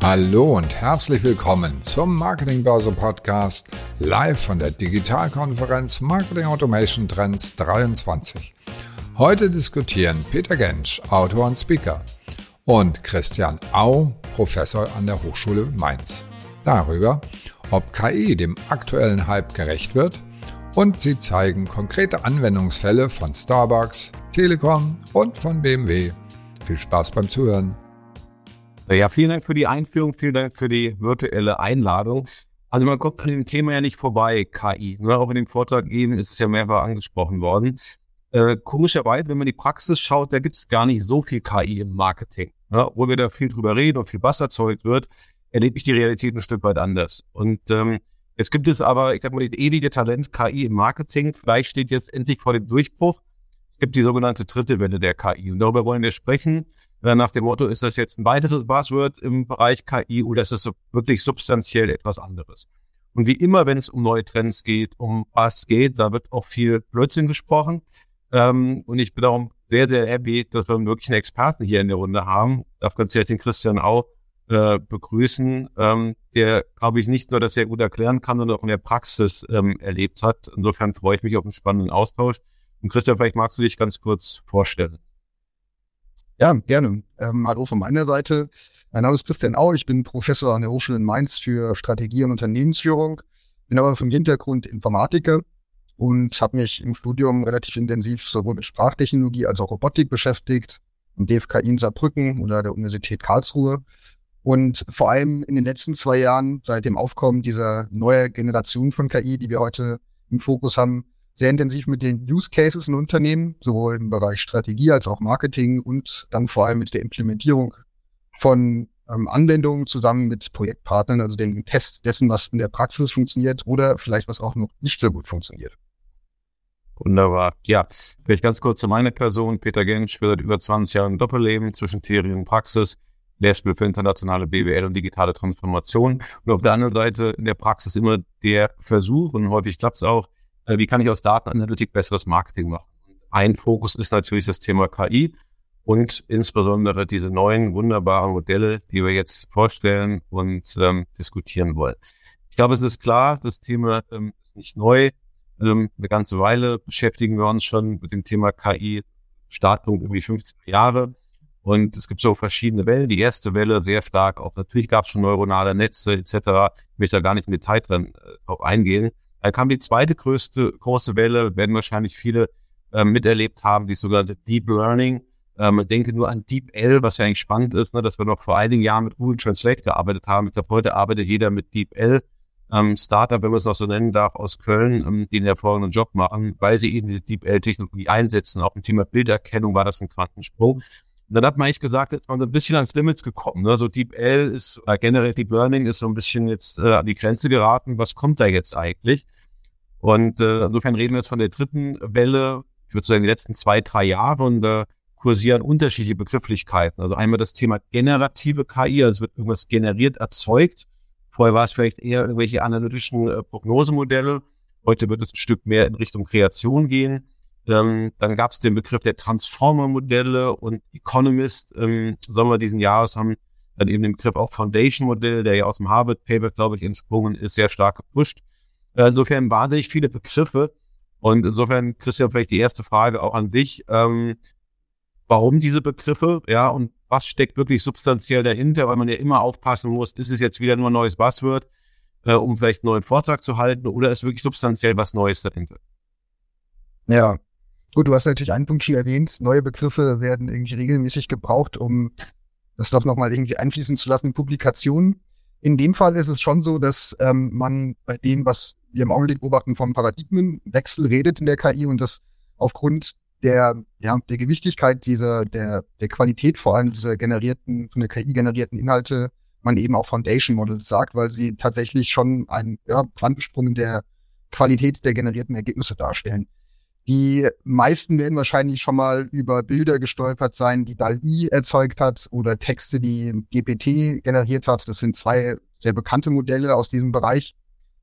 Hallo und herzlich willkommen zum Marketingbörse Podcast live von der Digitalkonferenz Marketing Automation Trends 23. Heute diskutieren Peter Gensch, Autor und Speaker, und Christian Au, Professor an der Hochschule Mainz, darüber, ob KI dem aktuellen Hype gerecht wird und sie zeigen konkrete Anwendungsfälle von Starbucks, Telekom und von BMW. Viel Spaß beim Zuhören. Ja, vielen Dank für die Einführung, vielen Dank für die virtuelle Einladung. Also man kommt an dem Thema ja nicht vorbei, KI. Ne? Auch in dem Vortrag eben ist es ja mehrfach angesprochen worden. Äh, komischerweise, wenn man die Praxis schaut, da gibt es gar nicht so viel KI im Marketing. Ne? Obwohl wir da viel drüber reden und viel Bass erzeugt wird, erlebe ich die Realität ein Stück weit anders. Und ähm, jetzt gibt es aber, ich sag mal, das ewige Talent KI im Marketing. Vielleicht steht jetzt endlich vor dem Durchbruch. Es gibt die sogenannte dritte Welle der KI. Und darüber wollen wir sprechen. Äh, nach dem Motto, ist das jetzt ein weiteres Buzzword im Bereich KI oder ist das wirklich substanziell etwas anderes? Und wie immer, wenn es um neue Trends geht, um was geht, da wird auch viel Blödsinn gesprochen. Ähm, und ich bin darum sehr, sehr happy, dass wir wirklich einen Experten hier in der Runde haben. Ich darf ganz herzlich den Christian auch äh, begrüßen, ähm, der, glaube ich, nicht nur das sehr gut erklären kann, sondern auch in der Praxis ähm, erlebt hat. Insofern freue ich mich auf einen spannenden Austausch. Und Christian, vielleicht magst du dich ganz kurz vorstellen. Ja, gerne. Ähm, hallo von meiner Seite. Mein Name ist Christian Au. Ich bin Professor an der Hochschule in Mainz für Strategie und Unternehmensführung. Bin aber vom Hintergrund Informatiker und habe mich im Studium relativ intensiv sowohl mit Sprachtechnologie als auch Robotik beschäftigt, am DFKI in Saarbrücken oder der Universität Karlsruhe. Und vor allem in den letzten zwei Jahren, seit dem Aufkommen dieser neuen Generation von KI, die wir heute im Fokus haben, sehr intensiv mit den Use Cases in Unternehmen, sowohl im Bereich Strategie als auch Marketing und dann vor allem mit der Implementierung von ähm, Anwendungen zusammen mit Projektpartnern, also dem Test dessen, was in der Praxis funktioniert oder vielleicht was auch noch nicht so gut funktioniert. Wunderbar. Ja, vielleicht ganz kurz zu meiner Person. Peter Gensch wird über 20 Jahren im Doppelleben zwischen Theorie und Praxis. Lehrstuhl für internationale BWL und digitale Transformation. Und auf der anderen Seite in der Praxis immer der Versuch, und häufig klappt es auch, wie kann ich aus Datenanalytik besseres Marketing machen? Ein Fokus ist natürlich das Thema KI und insbesondere diese neuen wunderbaren Modelle, die wir jetzt vorstellen und ähm, diskutieren wollen. Ich glaube, es ist klar, das Thema ähm, ist nicht neu. Ähm, eine ganze Weile beschäftigen wir uns schon mit dem Thema KI, Startpunkt irgendwie 50 Jahre. Und es gibt so verschiedene Wellen. Die erste Welle sehr stark, auch natürlich gab es schon neuronale Netze etc. Ich möchte da gar nicht im Detail dran äh, eingehen. Dann kam die zweite größte große Welle, werden wahrscheinlich viele äh, miterlebt haben, die sogenannte Deep Learning. Ähm, denke nur an Deep L, was ja eigentlich spannend ist, ne, dass wir noch vor einigen Jahren mit Google Translate gearbeitet haben. Ich glaube, heute arbeitet jeder mit Deep L. Ähm, Startup, wenn man es auch so nennen darf, aus Köln, ähm, die einen hervorragenden Job machen, weil sie eben diese Deep L-Technologie einsetzen. Auch im Thema Bilderkennung war das ein Quantensprung. Und dann hat man eigentlich gesagt, jetzt man so ein bisschen ans Limits gekommen. Ne? So Deep L ist, äh, generell Deep Learning ist so ein bisschen jetzt äh, an die Grenze geraten. Was kommt da jetzt eigentlich? Und äh, insofern reden wir jetzt von der dritten Welle, ich würde sagen, die letzten zwei, drei Jahre und äh, kursieren unterschiedliche Begrifflichkeiten. Also einmal das Thema generative KI, also wird irgendwas generiert, erzeugt. Vorher war es vielleicht eher irgendwelche analytischen äh, Prognosemodelle. Heute wird es ein Stück mehr in Richtung Kreation gehen. Ähm, dann gab es den Begriff der Transformer-Modelle und Economist ähm, Sommer diesen Jahres haben dann eben den Begriff auch Foundation-Modell, der ja aus dem Harvard-Paper, glaube ich, entsprungen ist, sehr stark gepusht. Äh, insofern wahnsinnig viele Begriffe. Und insofern, Christian, vielleicht die erste Frage auch an dich. Ähm, warum diese Begriffe? Ja, und was steckt wirklich substanziell dahinter? Weil man ja immer aufpassen muss, ist es jetzt wieder nur ein neues Buzzword, äh, um vielleicht einen neuen Vortrag zu halten, oder ist wirklich substanziell was Neues dahinter? Ja, Gut, du hast natürlich einen Punkt hier erwähnt. Neue Begriffe werden irgendwie regelmäßig gebraucht, um das doch nochmal irgendwie einfließen zu lassen in Publikationen. In dem Fall ist es schon so, dass ähm, man bei dem, was wir im Augenblick beobachten, vom Paradigmenwechsel redet in der KI und das aufgrund der, ja, der Gewichtigkeit dieser, der, der Qualität vor allem dieser generierten, von der KI generierten Inhalte, man eben auch Foundation Models sagt, weil sie tatsächlich schon einen ja, Quantensprung der Qualität der generierten Ergebnisse darstellen. Die meisten werden wahrscheinlich schon mal über Bilder gestolpert sein, die DAL-I erzeugt hat oder Texte, die GPT generiert hat. Das sind zwei sehr bekannte Modelle aus diesem Bereich.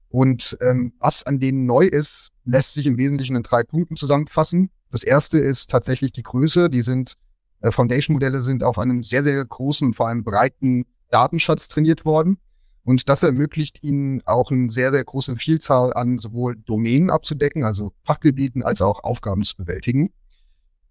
Und ähm, was an denen neu ist, lässt sich im Wesentlichen in drei Punkten zusammenfassen. Das erste ist tatsächlich die Größe. Die sind äh, Foundation-Modelle sind auf einem sehr, sehr großen, vor allem breiten Datenschatz trainiert worden. Und das ermöglicht ihnen auch eine sehr, sehr große Vielzahl an sowohl Domänen abzudecken, also Fachgebieten, als auch Aufgaben zu bewältigen.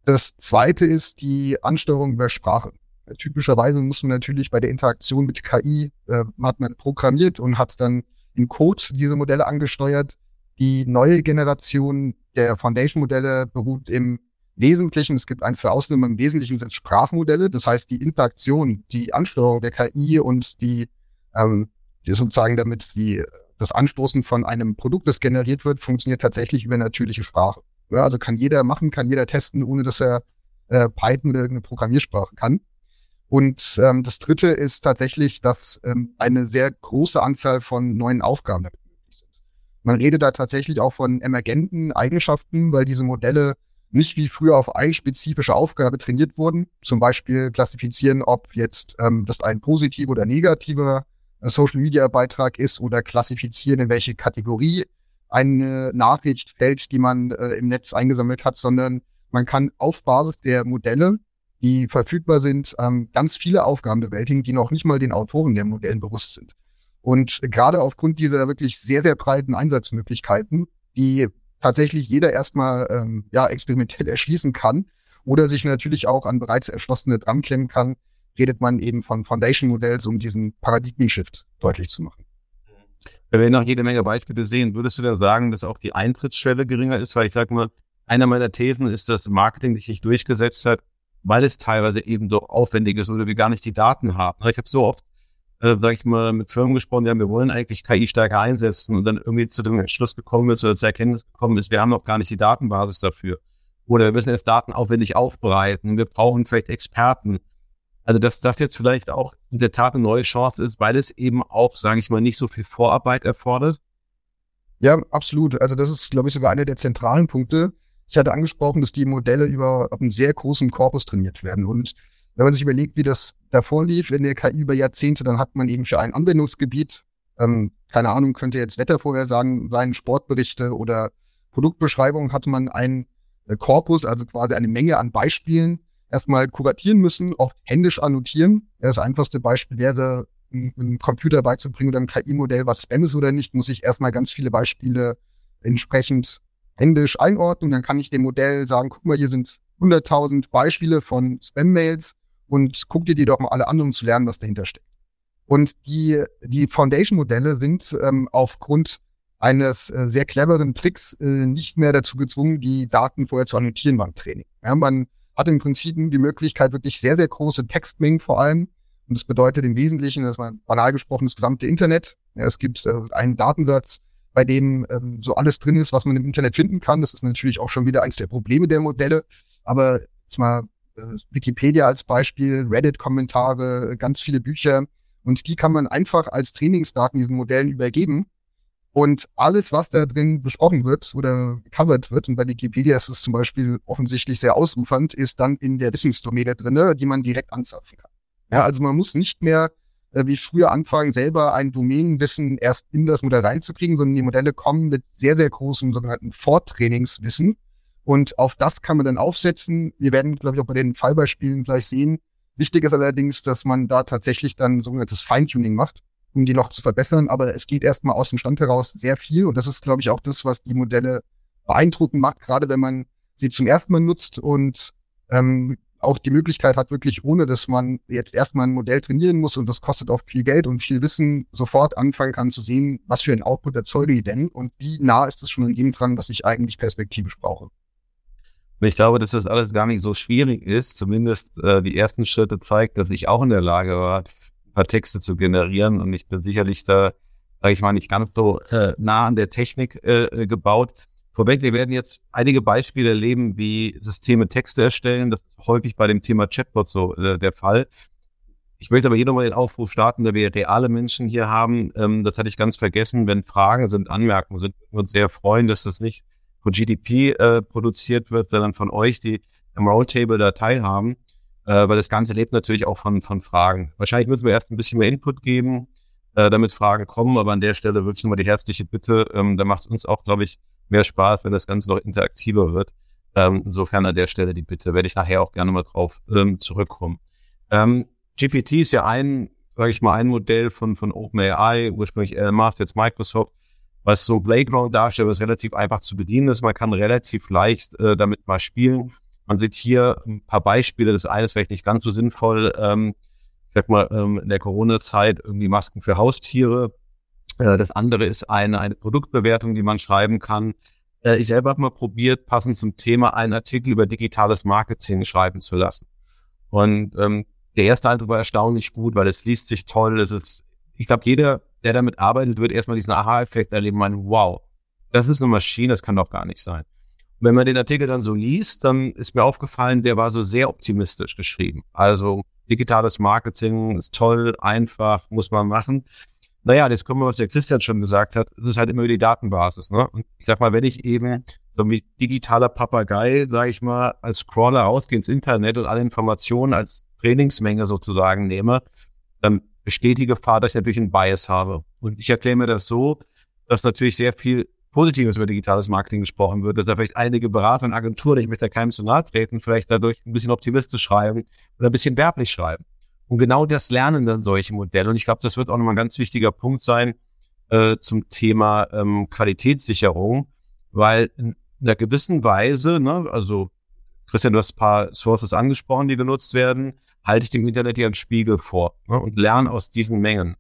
Das zweite ist die Ansteuerung über Sprache. Typischerweise muss man natürlich bei der Interaktion mit KI, äh, hat man programmiert und hat dann in Code diese Modelle angesteuert. Die neue Generation der Foundation-Modelle beruht im Wesentlichen, es gibt ein, zwei Ausnahmen, im Wesentlichen sind Sprachmodelle. Das heißt, die Interaktion, die Ansteuerung der KI und die, ähm, die sozusagen damit die, das Anstoßen von einem Produkt, das generiert wird, funktioniert tatsächlich über natürliche Sprache. Ja, also kann jeder machen, kann jeder testen, ohne dass er äh, Python oder irgendeine Programmiersprache kann. Und ähm, das Dritte ist tatsächlich, dass ähm, eine sehr große Anzahl von neuen Aufgaben damit möglich sind. Man redet da tatsächlich auch von emergenten Eigenschaften, weil diese Modelle nicht wie früher auf eine spezifische Aufgabe trainiert wurden. Zum Beispiel klassifizieren, ob jetzt ähm, das ein positiver oder negativer Social-Media-Beitrag ist oder klassifizieren, in welche Kategorie eine Nachricht fällt, die man äh, im Netz eingesammelt hat, sondern man kann auf Basis der Modelle, die verfügbar sind, ähm, ganz viele Aufgaben bewältigen, die noch nicht mal den Autoren der Modellen bewusst sind. Und gerade aufgrund dieser wirklich sehr, sehr breiten Einsatzmöglichkeiten, die tatsächlich jeder erstmal ähm, ja, experimentell erschließen kann oder sich natürlich auch an bereits erschlossene dran klemmen kann, redet man eben von Foundation-Modells, um diesen Paradigmen-Shift deutlich zu machen. Wenn wir noch jede Menge Beispiele sehen, würdest du denn sagen, dass auch die Eintrittsschwelle geringer ist? Weil ich sage mal, einer meiner Thesen ist, dass Marketing sich nicht durchgesetzt hat, weil es teilweise eben doch aufwendig ist oder wir gar nicht die Daten haben. Ich habe so oft äh, sag ich mal, mit Firmen gesprochen, ja, wir wollen eigentlich KI stärker einsetzen und dann irgendwie zu dem Entschluss gekommen ist oder zur Erkenntnis gekommen ist, wir haben noch gar nicht die Datenbasis dafür. Oder wir müssen jetzt Daten aufwendig aufbereiten, wir brauchen vielleicht Experten. Also dass das jetzt vielleicht auch in der Tat eine neue Chance ist, weil es eben auch, sage ich mal, nicht so viel Vorarbeit erfordert. Ja, absolut. Also das ist, glaube ich, sogar einer der zentralen Punkte. Ich hatte angesprochen, dass die Modelle über einen sehr großen Korpus trainiert werden. Und wenn man sich überlegt, wie das davor lief in der KI über Jahrzehnte, dann hat man eben für ein Anwendungsgebiet, ähm, keine Ahnung, könnte jetzt Wettervorhersagen sein, Sportberichte oder Produktbeschreibungen, hatte man einen äh, Korpus, also quasi eine Menge an Beispielen, erstmal kuratieren müssen, auch händisch annotieren. Das einfachste Beispiel wäre, einem Computer beizubringen oder einem KI-Modell, was Spam ist oder nicht, muss ich erstmal ganz viele Beispiele entsprechend händisch einordnen. Dann kann ich dem Modell sagen, guck mal, hier sind 100.000 Beispiele von Spam-Mails und guck dir die doch mal alle an, um zu lernen, was dahinter steckt. Und die, die Foundation-Modelle sind ähm, aufgrund eines äh, sehr cleveren Tricks äh, nicht mehr dazu gezwungen, die Daten vorher zu annotieren beim Training. Ja, man hat im Prinzip die Möglichkeit, wirklich sehr, sehr große Textmengen vor allem. Und das bedeutet im Wesentlichen, dass man banal gesprochen das gesamte Internet. Ja, es gibt äh, einen Datensatz, bei dem ähm, so alles drin ist, was man im Internet finden kann. Das ist natürlich auch schon wieder eins der Probleme der Modelle. Aber jetzt mal äh, Wikipedia als Beispiel, Reddit-Kommentare, ganz viele Bücher. Und die kann man einfach als Trainingsdaten diesen Modellen übergeben. Und alles, was da drin besprochen wird oder covered wird, und bei Wikipedia ist es zum Beispiel offensichtlich sehr ausufernd, ist dann in der Wissensdomäne drinne, die man direkt anzapfen kann. Ja, also man muss nicht mehr äh, wie früher anfangen, selber ein Domänenwissen erst in das Modell reinzukriegen, sondern die Modelle kommen mit sehr, sehr großem sogenannten Vortrainingswissen und auf das kann man dann aufsetzen. Wir werden, glaube ich, auch bei den Fallbeispielen gleich sehen. Wichtig ist allerdings, dass man da tatsächlich dann sogenanntes Feintuning macht, um die noch zu verbessern. Aber es geht erstmal aus dem Stand heraus sehr viel. Und das ist, glaube ich, auch das, was die Modelle beeindruckend macht, gerade wenn man sie zum ersten Mal nutzt und ähm, auch die Möglichkeit hat, wirklich ohne dass man jetzt erstmal ein Modell trainieren muss und das kostet oft viel Geld und viel Wissen, sofort anfangen kann zu sehen, was für ein Output erzeuge ich denn und wie nah ist es schon an dem dran, was ich eigentlich perspektivisch brauche. Ich glaube, dass das alles gar nicht so schwierig ist. Zumindest äh, die ersten Schritte zeigt, dass ich auch in der Lage war, paar Texte zu generieren. Und ich bin sicherlich da, sage ich mal, nicht ganz so äh, nah an der Technik äh, gebaut. Vorweg, wir werden jetzt einige Beispiele erleben, wie Systeme Texte erstellen. Das ist häufig bei dem Thema Chatbot so äh, der Fall. Ich möchte aber hier nochmal den Aufruf starten, da wir reale Menschen hier haben. Ähm, das hatte ich ganz vergessen. Wenn Fragen sind, Anmerkungen sind, wir uns sehr freuen, dass das nicht von GDP äh, produziert wird, sondern von euch, die im Roundtable da teilhaben, äh, weil das Ganze lebt natürlich auch von, von Fragen. Wahrscheinlich müssen wir erst ein bisschen mehr Input geben, äh, damit Fragen kommen, aber an der Stelle wirklich nochmal die herzliche Bitte, ähm, da macht es uns auch, glaube ich, mehr Spaß, wenn das Ganze noch interaktiver wird. Ähm, insofern an der Stelle die Bitte, werde ich nachher auch gerne mal drauf ähm, zurückkommen. Ähm, GPT ist ja ein sage ich mal, ein Modell von, von OpenAI, ursprünglich Elon jetzt Microsoft, was so Playground darstellt, was relativ einfach zu bedienen ist. Man kann relativ leicht äh, damit mal spielen. Man sieht hier ein paar Beispiele. Das eine ist vielleicht nicht ganz so sinnvoll. Ähm, ich sag mal, ähm, in der Corona-Zeit irgendwie Masken für Haustiere. Äh, das andere ist eine, eine Produktbewertung, die man schreiben kann. Äh, ich selber habe mal probiert, passend zum Thema einen Artikel über digitales Marketing schreiben zu lassen. Und ähm, der erste Eindruck war erstaunlich gut, weil es liest sich toll. Es ist, ich glaube, jeder, der damit arbeitet, wird erstmal diesen Aha-Effekt erleben, meinen, wow, das ist eine Maschine, das kann doch gar nicht sein. Wenn man den Artikel dann so liest, dann ist mir aufgefallen, der war so sehr optimistisch geschrieben. Also digitales Marketing ist toll, einfach, muss man machen. Naja, jetzt kommen wir, was der Christian schon gesagt hat, es ist halt immer die Datenbasis. Ne? Und ich sag mal, wenn ich eben so wie digitaler Papagei, sage ich mal, als Scroller rausgehe ins Internet und alle Informationen als Trainingsmenge sozusagen nehme, dann besteht die Gefahr, dass ich natürlich einen Bias habe. Und ich erkläre mir das so, dass natürlich sehr viel Positives über digitales Marketing gesprochen wird, dass da vielleicht einige Berater und Agenturen, ich möchte da keinem zu nahe treten, vielleicht dadurch ein bisschen optimistisch schreiben oder ein bisschen werblich schreiben. Und genau das lernen dann solche Modelle. Und ich glaube, das wird auch nochmal ein ganz wichtiger Punkt sein äh, zum Thema ähm, Qualitätssicherung, weil in einer gewissen Weise, ne, also Christian, du hast ein paar Sources angesprochen, die genutzt werden, halte ich dem Internet ja einen Spiegel vor ne, und lerne aus diesen Mengen.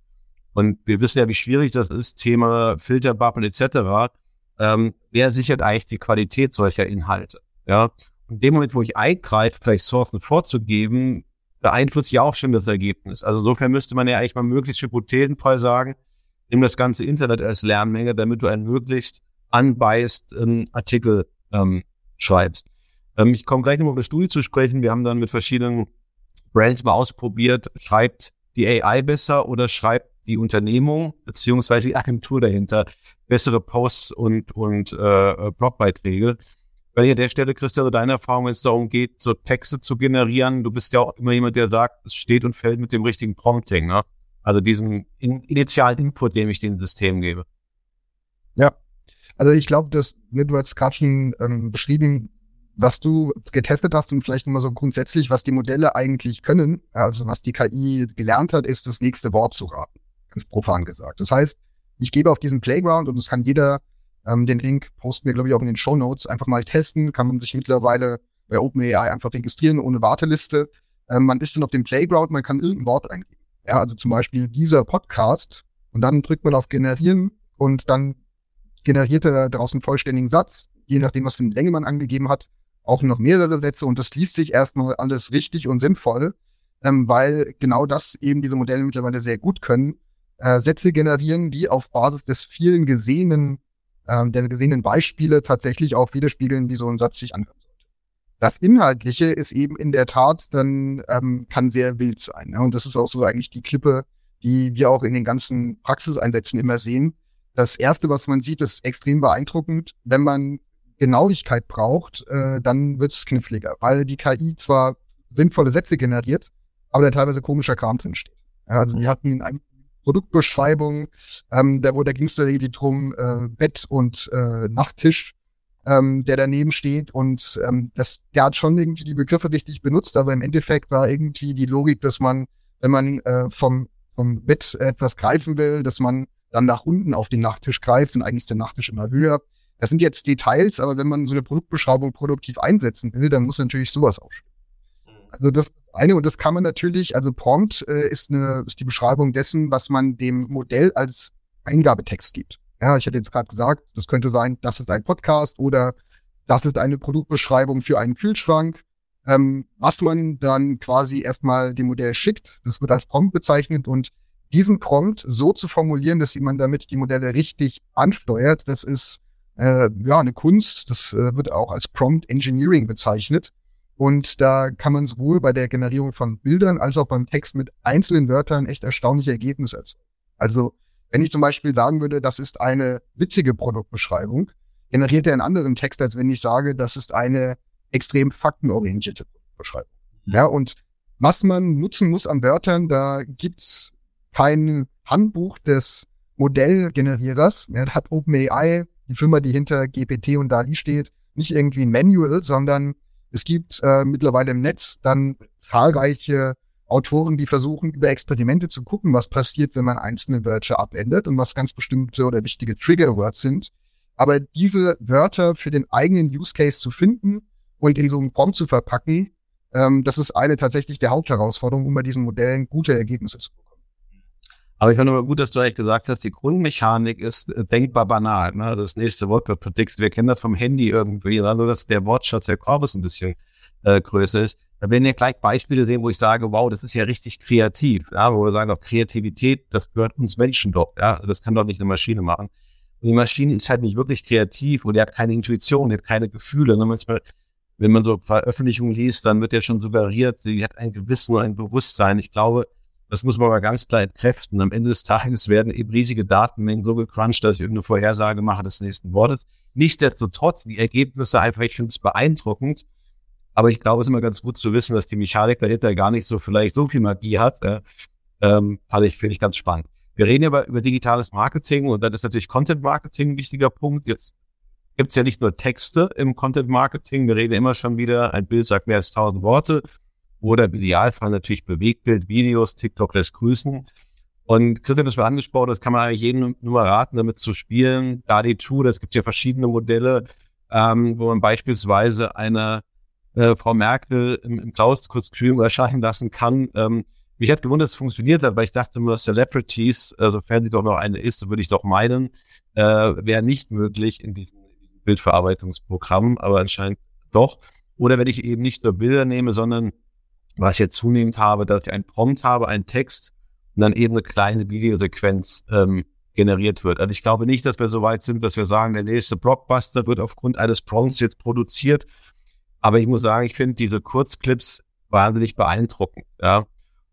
Und wir wissen ja, wie schwierig das ist, Thema Filterbubble etc ähm, wer sichert eigentlich die Qualität solcher Inhalte? Ja, in dem Moment, wo ich eingreife, vielleicht Sourcen vorzugeben, beeinflusst ja auch schon das Ergebnis. Also insofern müsste man ja eigentlich mal möglichst hypothesenfrei sagen, nimm das ganze Internet als Lernmenge, damit du einen möglichst unbiased ähm, Artikel ähm, schreibst. Ähm, ich komme gleich noch auf eine Studie zu sprechen. Wir haben dann mit verschiedenen Brands mal ausprobiert, schreibt die AI besser oder schreibt die Unternehmung beziehungsweise die Agentur dahinter bessere Posts und, und äh, Blogbeiträge. Weil an der Stelle, Christian, deine Erfahrung, wenn es darum geht, so Texte zu generieren, du bist ja auch immer jemand, der sagt, es steht und fällt mit dem richtigen Prompting, ne? Also diesem in, initialen Input, den ich dem System gebe. Ja, also ich glaube, dass du hast gerade schon ähm, beschrieben, was du getestet hast und vielleicht nochmal so grundsätzlich, was die Modelle eigentlich können, also was die KI gelernt hat, ist das nächste Wort zu raten ganz profan gesagt. Das heißt, ich gebe auf diesen Playground und es kann jeder ähm, den Link posten wir, glaube ich, auch in den Show Notes, einfach mal testen, kann man sich mittlerweile bei OpenAI einfach registrieren ohne Warteliste. Ähm, man ist dann auf dem Playground, man kann irgendein Wort eingeben. Ja, also zum Beispiel dieser Podcast und dann drückt man auf Generieren und dann generiert er daraus einen vollständigen Satz, je nachdem, was für eine Länge man angegeben hat, auch noch mehrere Sätze und das liest sich erstmal alles richtig und sinnvoll, ähm, weil genau das eben diese Modelle mittlerweile sehr gut können äh, Sätze generieren, die auf Basis des vielen gesehenen, ähm, der gesehenen Beispiele tatsächlich auch widerspiegeln, wie so ein Satz sich anhört. Das Inhaltliche ist eben in der Tat dann, ähm, kann sehr wild sein. Ne? Und das ist auch so eigentlich die Klippe, die wir auch in den ganzen Praxiseinsätzen immer sehen. Das erste, was man sieht, ist extrem beeindruckend. Wenn man Genauigkeit braucht, äh, dann wird es kniffliger, weil die KI zwar sinnvolle Sätze generiert, aber da teilweise komischer Kram drin steht. Ja, also wir hatten in einem Produktbeschreibung. Ähm, da, wo da ging es irgendwie drum, äh, Bett und äh, Nachttisch, ähm, der daneben steht. Und ähm, das, der hat schon irgendwie die Begriffe richtig benutzt, aber im Endeffekt war irgendwie die Logik, dass man, wenn man äh, vom, vom Bett etwas greifen will, dass man dann nach unten auf den Nachttisch greift und eigentlich ist der Nachttisch immer höher. Das sind jetzt Details, aber wenn man so eine Produktbeschreibung produktiv einsetzen will, dann muss natürlich sowas auch. Also das eine, und das kann man natürlich, also Prompt äh, ist, eine, ist die Beschreibung dessen, was man dem Modell als Eingabetext gibt. Ja, ich hatte jetzt gerade gesagt, das könnte sein, das ist ein Podcast oder das ist eine Produktbeschreibung für einen Kühlschrank. Ähm, was man dann quasi erstmal dem Modell schickt, das wird als Prompt bezeichnet und diesen Prompt so zu formulieren, dass man damit die Modelle richtig ansteuert, das ist äh, ja eine Kunst. Das äh, wird auch als Prompt Engineering bezeichnet. Und da kann man sowohl bei der Generierung von Bildern als auch beim Text mit einzelnen Wörtern echt erstaunliche Ergebnisse erzeugen. Also, wenn ich zum Beispiel sagen würde, das ist eine witzige Produktbeschreibung, generiert er einen anderen Text, als wenn ich sage, das ist eine extrem faktenorientierte Beschreibung. Mhm. Ja, und was man nutzen muss an Wörtern, da gibt's kein Handbuch des Modellgenerierers. Er hat OpenAI, die Firma, die hinter GPT und DALI steht, nicht irgendwie ein Manual, sondern es gibt äh, mittlerweile im Netz dann zahlreiche Autoren, die versuchen, über Experimente zu gucken, was passiert, wenn man einzelne Wörter abändert und was ganz bestimmte oder wichtige Trigger-Words sind. Aber diese Wörter für den eigenen Use Case zu finden und in so einen Prompt zu verpacken, ähm, das ist eine tatsächlich der Hauptherausforderungen, um bei diesen Modellen gute Ergebnisse zu bekommen. Aber ich fand aber gut, dass du eigentlich gesagt hast, die Grundmechanik ist äh, denkbar banal. Ne? Das nächste Wort wird predicted. Wir kennen das vom Handy irgendwie, nur dass der Wortschatz der Korpus ein bisschen äh, größer ist. Da werden wir gleich Beispiele sehen, wo ich sage, wow, das ist ja richtig kreativ. Ja? Wo wir sagen, auch Kreativität, das gehört uns Menschen doch. Ja? Das kann doch nicht eine Maschine machen. Und die Maschine ist halt nicht wirklich kreativ und die hat keine Intuition, die hat keine Gefühle. Ne? Manchmal, wenn man so Veröffentlichungen liest, dann wird ja schon suggeriert, sie hat ein Gewissen und ein Bewusstsein. Ich glaube, das muss man aber ganz klar entkräften. Am Ende des Tages werden eben riesige Datenmengen so gecrunched, dass ich irgendeine Vorhersage mache des nächsten Wortes. Nichtsdestotrotz, die Ergebnisse einfach, ich finde es beeindruckend. Aber ich glaube, es ist immer ganz gut zu wissen, dass die Mechanik dahinter gar nicht so vielleicht so viel Magie hat. Äh, ähm, fand ich, finde ich ganz spannend. Wir reden ja über, über digitales Marketing und dann ist natürlich Content Marketing ein wichtiger Punkt. Jetzt gibt es ja nicht nur Texte im Content Marketing. Wir reden immer schon wieder, ein Bild sagt mehr als tausend Worte oder im Idealfall natürlich Bewegtbild, Videos, TikTok lässt grüßen. Und Christian, das war angesprochen, das kann man eigentlich jedem nur raten, damit zu spielen. Dadi 2, das gibt ja verschiedene Modelle, ähm, wo man beispielsweise eine äh, Frau Merkel im, im Klaus kühlen erscheinen lassen kann. Ähm, mich hat gewundert, dass es funktioniert hat, weil ich dachte nur, Celebrities, äh, sofern sie doch noch eine ist, würde ich doch meinen, äh, wäre nicht möglich in diesem Bildverarbeitungsprogramm, aber anscheinend doch. Oder wenn ich eben nicht nur Bilder nehme, sondern was ich jetzt zunehmend habe, dass ich einen Prompt habe, einen Text und dann eben eine kleine Videosequenz ähm, generiert wird. Also ich glaube nicht, dass wir so weit sind, dass wir sagen, der nächste Blockbuster wird aufgrund eines Prompts jetzt produziert. Aber ich muss sagen, ich finde diese Kurzclips wahnsinnig beeindruckend. Ja.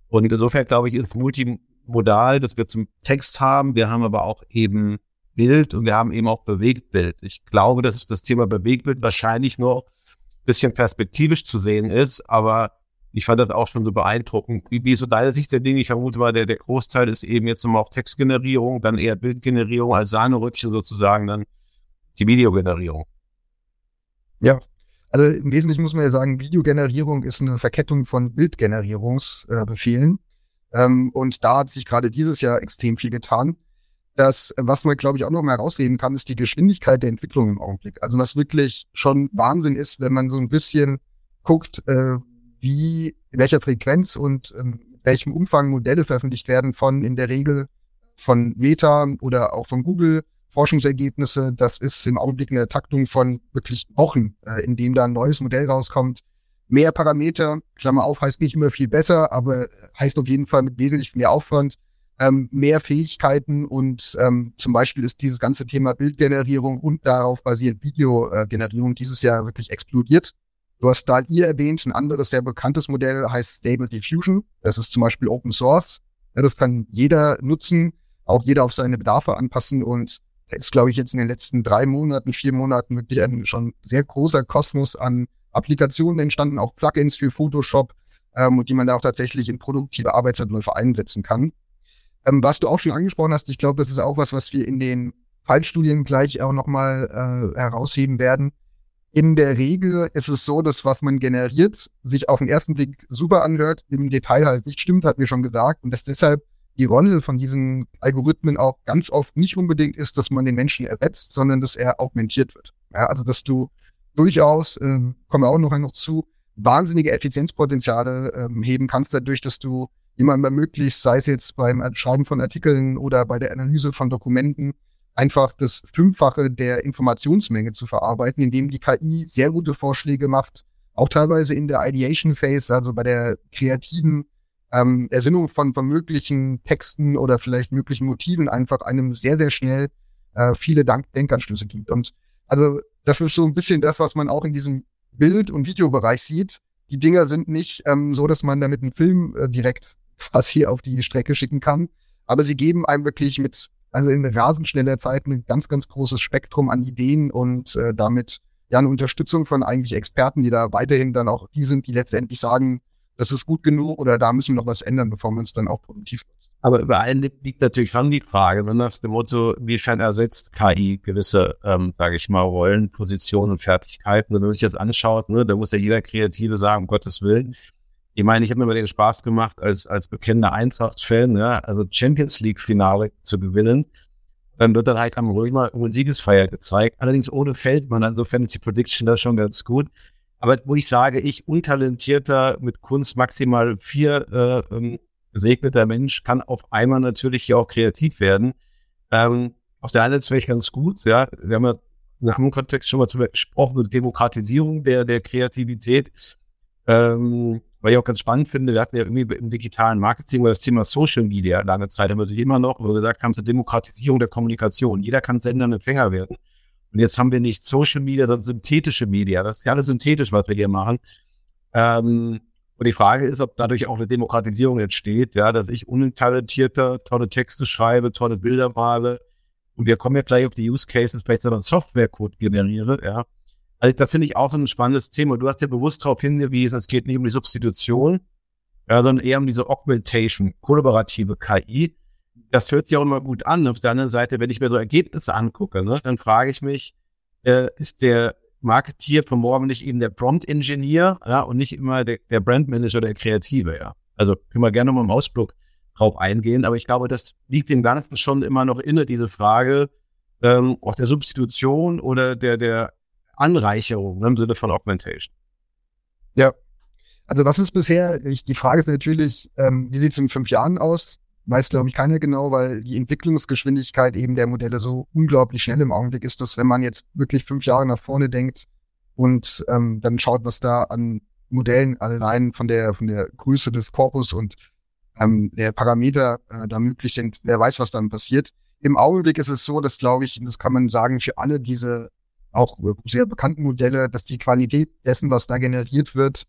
Und insofern glaube ich, ist multimodal, dass wir zum Text haben. Wir haben aber auch eben Bild und wir haben eben auch Bewegtbild. Ich glaube, dass das Thema Bewegtbild wahrscheinlich noch ein bisschen perspektivisch zu sehen ist, aber ich fand das auch schon so beeindruckend. Wie, wie so deine Sicht der Dinge? Ich vermute mal, der, der Großteil ist eben jetzt nochmal auf Textgenerierung, dann eher Bildgenerierung als Sahnerückchen sozusagen, dann die Videogenerierung. Ja, also im Wesentlichen muss man ja sagen, Videogenerierung ist eine Verkettung von Bildgenerierungsbefehlen. Äh, ähm, und da hat sich gerade dieses Jahr extrem viel getan. Das, was man, glaube ich, auch noch mal herausheben kann, ist die Geschwindigkeit der Entwicklung im Augenblick. Also was wirklich schon Wahnsinn ist, wenn man so ein bisschen guckt, äh, wie, in welcher Frequenz und ähm, welchem Umfang Modelle veröffentlicht werden von in der Regel von Meta oder auch von Google Forschungsergebnisse. Das ist im Augenblick eine Taktung von wirklich Wochen, äh, in dem da ein neues Modell rauskommt. Mehr Parameter, Klammer auf, heißt nicht immer viel besser, aber heißt auf jeden Fall mit wesentlich mehr Aufwand, ähm, mehr Fähigkeiten und ähm, zum Beispiel ist dieses ganze Thema Bildgenerierung und darauf basierend Videogenerierung dieses Jahr wirklich explodiert. Du hast da ihr erwähnt, ein anderes sehr bekanntes Modell heißt Stable Diffusion. Das ist zum Beispiel Open Source. Ja, das kann jeder nutzen, auch jeder auf seine Bedarfe anpassen und da ist, glaube ich, jetzt in den letzten drei Monaten, vier Monaten wirklich ein schon sehr großer Kosmos an Applikationen entstanden, auch Plugins für Photoshop, ähm, und die man da auch tatsächlich in produktive Arbeitsabläufe einsetzen kann. Ähm, was du auch schon angesprochen hast, ich glaube, das ist auch was, was wir in den Fallstudien gleich auch nochmal äh, herausheben werden. In der Regel ist es so, dass was man generiert, sich auf den ersten Blick super anhört, im Detail halt nicht stimmt, hat mir schon gesagt. Und dass deshalb die Rolle von diesen Algorithmen auch ganz oft nicht unbedingt ist, dass man den Menschen ersetzt, sondern dass er augmentiert wird. Ja, also dass du durchaus, äh, kommen wir auch noch, noch zu, wahnsinnige Effizienzpotenziale ähm, heben kannst, dadurch, dass du jemandem ermöglicht, sei es jetzt beim Schreiben von Artikeln oder bei der Analyse von Dokumenten, einfach das Fünffache der Informationsmenge zu verarbeiten, indem die KI sehr gute Vorschläge macht, auch teilweise in der Ideation Phase, also bei der kreativen ähm, Ersinnung von, von möglichen Texten oder vielleicht möglichen Motiven einfach einem sehr, sehr schnell äh, viele Dank Denkanstöße gibt. Und also das ist so ein bisschen das, was man auch in diesem Bild- und Videobereich sieht. Die Dinger sind nicht ähm, so, dass man damit einen Film äh, direkt quasi auf die Strecke schicken kann, aber sie geben einem wirklich mit also in rasend schneller Zeit ein ganz, ganz großes Spektrum an Ideen und äh, damit ja eine Unterstützung von eigentlich Experten, die da weiterhin dann auch die sind, die letztendlich sagen, das ist gut genug oder da müssen wir noch was ändern, bevor man es dann auch produktiv nutzt. Aber über allen liegt natürlich schon die Frage, ne, nach dem Motto, wie inwiefern ersetzt KI gewisse, ähm, sage ich mal, Rollen, Positionen und Fertigkeiten. wenn man sich jetzt anschaut, ne, da muss ja jeder Kreative sagen, um Gottes Willen, Ich meine, ich habe mir mal den Spaß gemacht, als, als bekennender Eintracht-Fan, ja, also Champions League-Finale zu gewinnen. Dann wird dann halt am ruhig mal eine Siegesfeier gezeigt. Allerdings ohne Feldmann, also Fantasy Prediction da schon ganz gut. Aber wo ich sage, ich untalentierter, mit Kunst maximal vier äh, ähm, gesegneter Mensch, kann auf einmal natürlich hier auch kreativ werden. Ähm, auf der einen Seite wäre ich ganz gut, ja. Wir haben ja in einem Kontext schon mal drüber gesprochen, Demokratisierung der, der Kreativität. Ähm, weil ich auch ganz spannend finde, wir hatten ja irgendwie im digitalen Marketing das Thema Social Media lange Zeit, haben wir immer noch, wo wir gesagt haben, zur Demokratisierung der Kommunikation. Jeder kann Sender und Empfänger werden. Und jetzt haben wir nicht Social Media, sondern synthetische Media. Das ist ja alles synthetisch, was wir hier machen. Ähm, und die Frage ist, ob dadurch auch eine Demokratisierung entsteht, ja, dass ich untalentierter tolle Texte schreibe, tolle Bilder male. Und wir kommen ja gleich auf die Use Cases, vielleicht sogar Softwarecode generiere, ja. Also da finde ich auch ein spannendes Thema. Du hast ja bewusst darauf hingewiesen, es geht nicht um die Substitution, ja, sondern eher um diese Augmentation, kollaborative KI. Das hört sich auch immer gut an. Auf der anderen Seite, wenn ich mir so Ergebnisse angucke, ne, dann frage ich mich, äh, ist der Marketier von morgen nicht eben der Prompt-Engineer ja, und nicht immer der, der Brand-Manager oder der Kreative, ja. Also können wir gerne mal im Ausblick drauf eingehen, aber ich glaube, das liegt dem Ganzen schon immer noch inne, diese Frage ähm, auch der Substitution oder der, der Anreicherung ne, im Sinne von Augmentation. Ja. Also was ist bisher, ich, die Frage ist natürlich, ähm, wie sieht es in fünf Jahren aus? Weiß, glaube ich, keiner genau, weil die Entwicklungsgeschwindigkeit eben der Modelle so unglaublich schnell im Augenblick ist, dass wenn man jetzt wirklich fünf Jahre nach vorne denkt und ähm, dann schaut, was da an Modellen allein von der von der Größe des Korpus und ähm, der Parameter äh, da möglich sind, wer weiß, was dann passiert. Im Augenblick ist es so, dass glaube ich, das kann man sagen, für alle diese auch sehr bekannten Modelle, dass die Qualität dessen, was da generiert wird,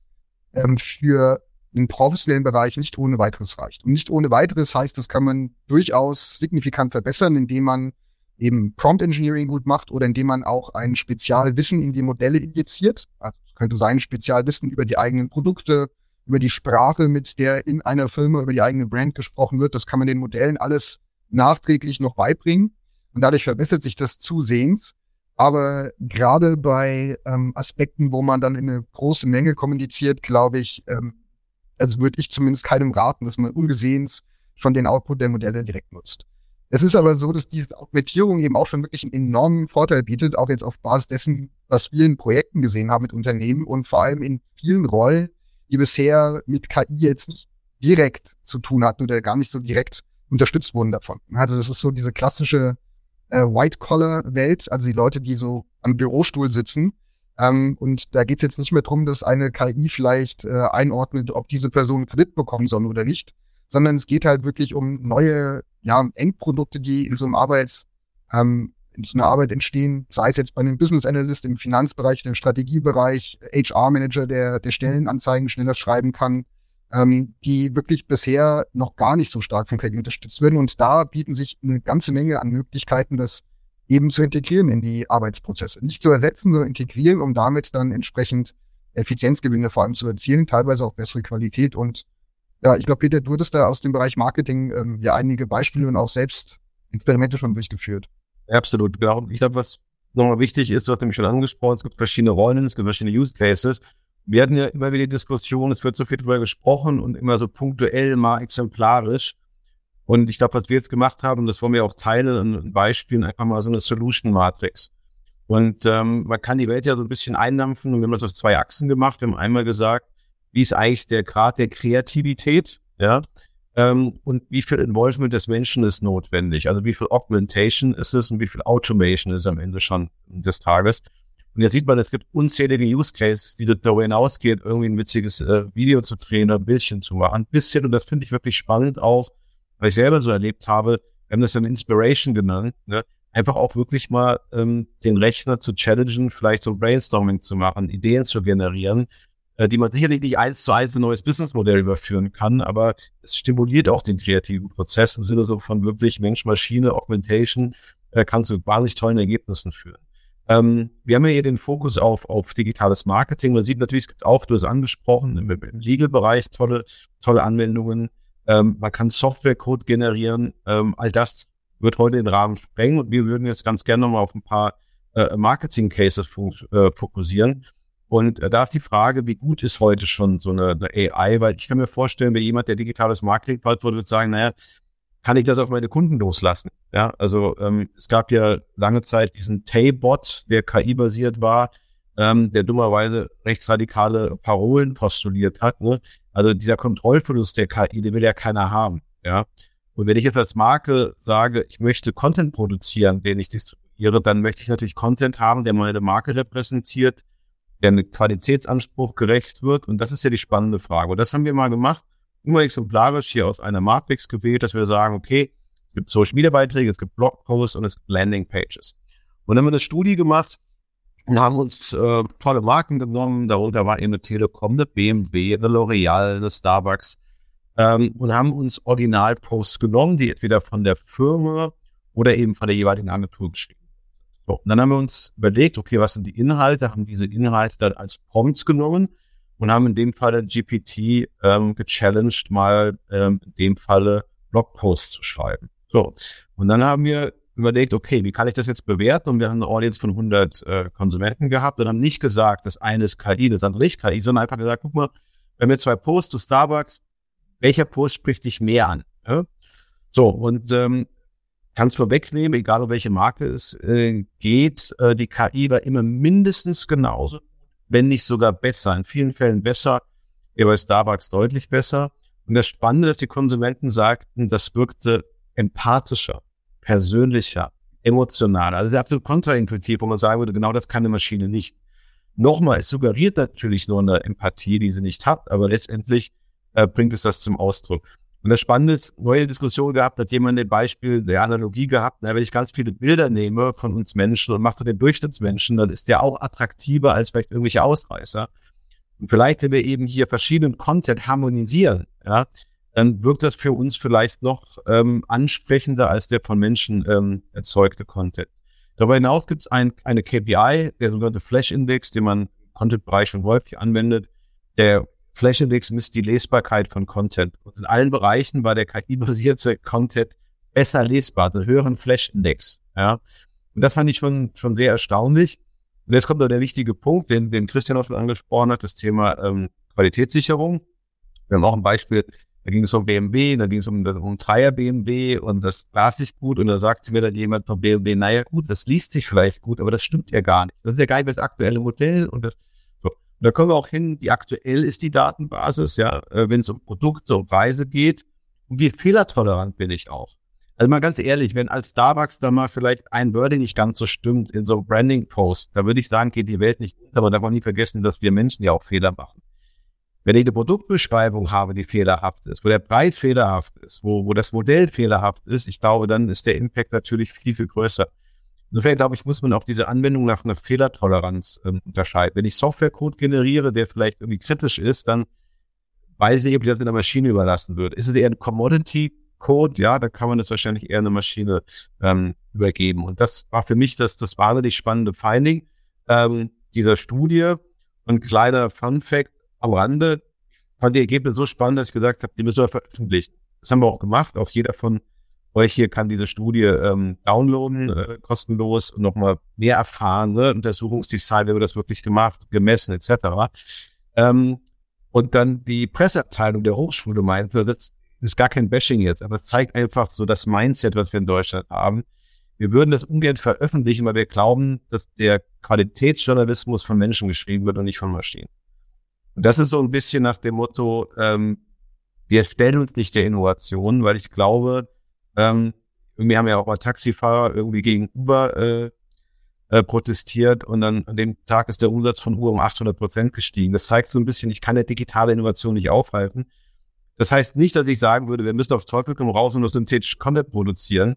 ähm, für den professionellen Bereich nicht ohne weiteres reicht. Und nicht ohne weiteres heißt, das kann man durchaus signifikant verbessern, indem man eben Prompt Engineering gut macht oder indem man auch ein Spezialwissen in die Modelle injiziert. Also könnte sein Spezialwissen über die eigenen Produkte, über die Sprache, mit der in einer Firma über die eigene Brand gesprochen wird. Das kann man den Modellen alles nachträglich noch beibringen. Und dadurch verbessert sich das zusehends. Aber gerade bei ähm, Aspekten, wo man dann in eine große Menge kommuniziert, glaube ich, ähm, also würde ich zumindest keinem raten, dass man ungesehens von den Output der Modelle direkt nutzt. Es ist aber so, dass diese Augmentierung eben auch schon wirklich einen enormen Vorteil bietet, auch jetzt auf Basis dessen, was wir in Projekten gesehen haben mit Unternehmen und vor allem in vielen Rollen, die bisher mit KI jetzt nicht direkt zu tun hatten oder gar nicht so direkt unterstützt wurden davon. Also das ist so diese klassische äh, White-Collar-Welt, also die Leute, die so am Bürostuhl sitzen. Ähm, und da geht es jetzt nicht mehr drum, dass eine KI vielleicht äh, einordnet, ob diese Person Kredit bekommen soll oder nicht, sondern es geht halt wirklich um neue ja, Endprodukte, die in so einem Arbeits, ähm, in so einer Arbeit entstehen, sei es jetzt bei einem Business Analyst im Finanzbereich, im Strategiebereich, HR-Manager, der, der Stellenanzeigen schneller schreiben kann, ähm, die wirklich bisher noch gar nicht so stark von KI unterstützt werden. Und da bieten sich eine ganze Menge an Möglichkeiten, das eben zu integrieren in die Arbeitsprozesse. Nicht zu ersetzen, sondern integrieren, um damit dann entsprechend Effizienzgewinne vor allem zu erzielen, teilweise auch bessere Qualität. Und ja, ich glaube, Peter, du hattest da aus dem Bereich Marketing ähm, ja einige Beispiele und auch selbst Experimente schon durchgeführt. Absolut, genau. Ich glaube, was nochmal wichtig ist, du hast nämlich schon angesprochen, es gibt verschiedene Rollen, es gibt verschiedene Use Cases wir hatten ja immer wieder die Diskussion, es wird so viel drüber gesprochen und immer so punktuell mal exemplarisch. Und ich glaube, was wir jetzt gemacht haben, das wollen wir auch teilen in Beispielen, einfach mal so eine Solution Matrix. Und ähm, man kann die Welt ja so ein bisschen eindampfen und wir haben das auf zwei Achsen gemacht. Wir haben einmal gesagt, wie ist eigentlich der Grad der Kreativität, ja, ähm, und wie viel Involvement des Menschen ist notwendig. Also wie viel Augmentation ist es und wie viel Automation ist am Ende schon des Tages. Und jetzt sieht man, es gibt unzählige Use Cases, die darüber hinausgehen, irgendwie ein witziges äh, Video zu drehen oder ein Bildchen zu machen. Ein bisschen, und das finde ich wirklich spannend auch, weil ich selber so erlebt habe, wir haben das dann Inspiration genannt, ne? einfach auch wirklich mal ähm, den Rechner zu challengen, vielleicht so Brainstorming zu machen, Ideen zu generieren, äh, die man sicherlich nicht eins zu eins ein neues Businessmodell überführen kann, aber es stimuliert auch den kreativen Prozess im Sinne so von wirklich Mensch-Maschine, Augmentation, äh, kann zu wahnsinnig tollen Ergebnissen führen. Ähm, wir haben ja hier den Fokus auf, auf digitales Marketing. Man sieht natürlich, es gibt auch, du hast angesprochen, im, im Legal-Bereich tolle, tolle Anwendungen. Ähm, man kann Softwarecode generieren. Ähm, all das wird heute den Rahmen sprengen und wir würden jetzt ganz gerne nochmal auf ein paar äh, Marketing-Cases äh, fokussieren. Und äh, da ist die Frage, wie gut ist heute schon so eine, eine AI? Weil ich kann mir vorstellen, wenn jemand, der digitales Marketing würde, würde sagen, naja, kann ich das auf meine Kunden loslassen? Ja, also ähm, es gab ja lange Zeit diesen Tay-Bot, der KI-basiert war, ähm, der dummerweise rechtsradikale Parolen postuliert hat. Ne? Also dieser Kontrollverlust der KI, den will ja keiner haben. Ja. Und wenn ich jetzt als Marke sage, ich möchte Content produzieren, den ich distribuiere, dann möchte ich natürlich Content haben, der meine Marke repräsentiert, der einem Qualitätsanspruch gerecht wird. Und das ist ja die spannende Frage. Und das haben wir mal gemacht, immer exemplarisch hier aus einer Matrix gewählt, dass wir sagen, okay, es gibt Social Media Beiträge, es gibt Blogposts und es gibt Landing Pages. Und dann haben wir eine Studie gemacht und haben uns äh, tolle Marken genommen. Darunter war eben eine Telekom, eine BMW, eine L'Oreal, eine Starbucks ähm, und haben uns Originalposts genommen, die entweder von der Firma oder eben von der jeweiligen Agentur geschrieben so, und dann haben wir uns überlegt, okay, was sind die Inhalte, haben diese Inhalte dann als Prompts genommen und haben in dem Falle GPT ähm, gechallenged, mal ähm, in dem Falle Blogposts zu schreiben. So, und dann haben wir überlegt, okay, wie kann ich das jetzt bewerten? Und wir haben eine Audience von 100 äh, Konsumenten gehabt und haben nicht gesagt, das eine ist KI, das andere nicht KI, sondern einfach gesagt, guck mal, wenn wir zwei Posts zu Starbucks, welcher Post spricht dich mehr an? Ja? So, und ähm, kannst vorwegnehmen, egal um welche Marke es äh, geht, äh, die KI war immer mindestens genauso, wenn nicht sogar besser, in vielen Fällen besser, eher bei Starbucks deutlich besser. Und das Spannende, dass die Konsumenten sagten, das wirkte empathischer, persönlicher, emotionaler. Also absolut kontraintuitiv, wo man sagen würde, genau das kann eine Maschine nicht. Nochmal, es suggeriert natürlich nur eine Empathie, die sie nicht hat, aber letztendlich äh, bringt es das zum Ausdruck. Und das Spannende ist, neue Diskussion gehabt, hat jemand ein Beispiel der Analogie gehabt, na, wenn ich ganz viele Bilder nehme von uns Menschen und mache von den Durchschnittsmenschen, dann ist der auch attraktiver als vielleicht irgendwelche Ausreißer. Und vielleicht, wenn wir eben hier verschiedenen Content harmonisieren, ja, dann wirkt das für uns vielleicht noch ähm, ansprechender als der von Menschen ähm, erzeugte Content. Darüber hinaus gibt es ein, eine KPI, der sogenannte Flash-Index, den man im Content-Bereich schon häufig anwendet, der Flash Index misst die Lesbarkeit von Content. Und in allen Bereichen war der KI-basierte Content besser lesbar, einen höheren Flash Index. Ja. Und das fand ich schon, schon sehr erstaunlich. Und jetzt kommt noch der wichtige Punkt, den, den Christian auch schon angesprochen hat, das Thema ähm, Qualitätssicherung. Wir haben auch ein Beispiel, da ging es um BMW, da ging es um, um Dreier BMW und das las sich gut und da sagte mir dann jemand von BMW, naja gut, das liest sich vielleicht gut, aber das stimmt ja gar nicht. Das ist ja gar nicht das aktuelle Modell und das da kommen wir auch hin, wie aktuell ist die Datenbasis, ja, äh, wenn es um Produkte, um Preise geht. Und wie fehlertolerant bin ich auch. Also mal ganz ehrlich, wenn als Starbucks da mal vielleicht ein Wording nicht ganz so stimmt in so einem Branding-Post, da würde ich sagen, geht die Welt nicht unter, aber darf man nie vergessen, dass wir Menschen ja auch Fehler machen. Wenn ich eine Produktbeschreibung habe, die fehlerhaft ist, wo der Preis fehlerhaft ist, wo, wo das Modell fehlerhaft ist, ich glaube, dann ist der Impact natürlich viel, viel größer. Insofern glaube ich, muss man auch diese Anwendung nach einer Fehlertoleranz ähm, unterscheiden. Wenn ich Softwarecode generiere, der vielleicht irgendwie kritisch ist, dann weiß ich ob ich das in der Maschine überlassen würde. Ist es eher ein Commodity-Code? Ja, da kann man das wahrscheinlich eher eine Maschine ähm, übergeben. Und das war für mich das, das wahnsinnig spannende Finding ähm, dieser Studie. Und kleiner Fun-Fact am Rande, ich fand die Ergebnisse so spannend, dass ich gesagt habe, die müssen wir veröffentlichen. Das haben wir auch gemacht. Auf jeder von euch hier kann diese Studie ähm, downloaden, äh, kostenlos und nochmal mehr erfahren, ne? Untersuchungsdesign, wie wir das wirklich gemacht, gemessen etc. Ähm, und dann die Presseabteilung der Hochschule meinte, das ist gar kein Bashing jetzt, aber es zeigt einfach so das Mindset, was wir in Deutschland haben. Wir würden das ungern veröffentlichen, weil wir glauben, dass der Qualitätsjournalismus von Menschen geschrieben wird und nicht von Maschinen. Und das ist so ein bisschen nach dem Motto, ähm, wir stellen uns nicht der Innovation, weil ich glaube, ähm, irgendwie haben ja auch mal Taxifahrer irgendwie gegen Uber äh, äh, protestiert und dann an dem Tag ist der Umsatz von Uber um 800 Prozent gestiegen. Das zeigt so ein bisschen, ich kann der digitale Innovation nicht aufhalten. Das heißt nicht, dass ich sagen würde, wir müssen auf Teufel komm raus und nur synthetisch Content produzieren.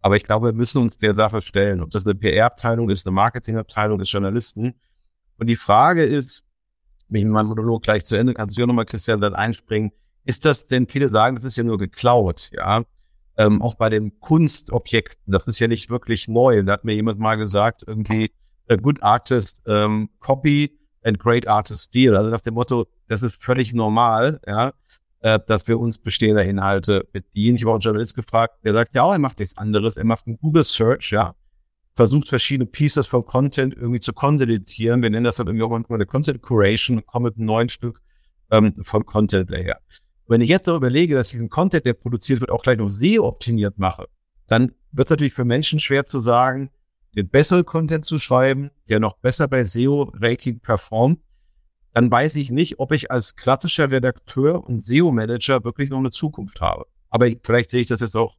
Aber ich glaube, wir müssen uns der Sache stellen. Ob das eine PR-Abteilung ist, eine Marketing-Abteilung ist, Journalisten. Und die Frage ist, wenn ich meinen Monolog gleich zu Ende, kannst du ja nochmal, Christian, dann einspringen. Ist das denn, viele sagen, das ist ja nur geklaut, ja? ähm, auch bei den Kunstobjekten, das ist ja nicht wirklich neu. Da hat mir jemand mal gesagt, irgendwie, a good artist ähm, copy and great artist steal. Also nach dem Motto, das ist völlig normal, ja, äh, dass wir uns bestehender Inhalte bedienen. Ich habe auch einen Journalist gefragt, der sagt, ja, er macht nichts anderes. Er macht einen Google Search, ja, versucht, verschiedene Pieces von Content irgendwie zu konsolidieren. Wir nennen das dann irgendwie auch manchmal eine Content Curation und kommen mit einem neuen Stück ähm, von Content daher. Wenn ich jetzt noch überlege, dass ich den Content, der produziert wird, auch gleich noch SEO-optimiert mache, dann wird es natürlich für Menschen schwer zu sagen, den besseren Content zu schreiben, der noch besser bei SEO-Ranking performt, dann weiß ich nicht, ob ich als klassischer Redakteur und SEO-Manager wirklich noch eine Zukunft habe. Aber ich, vielleicht sehe ich das jetzt auch,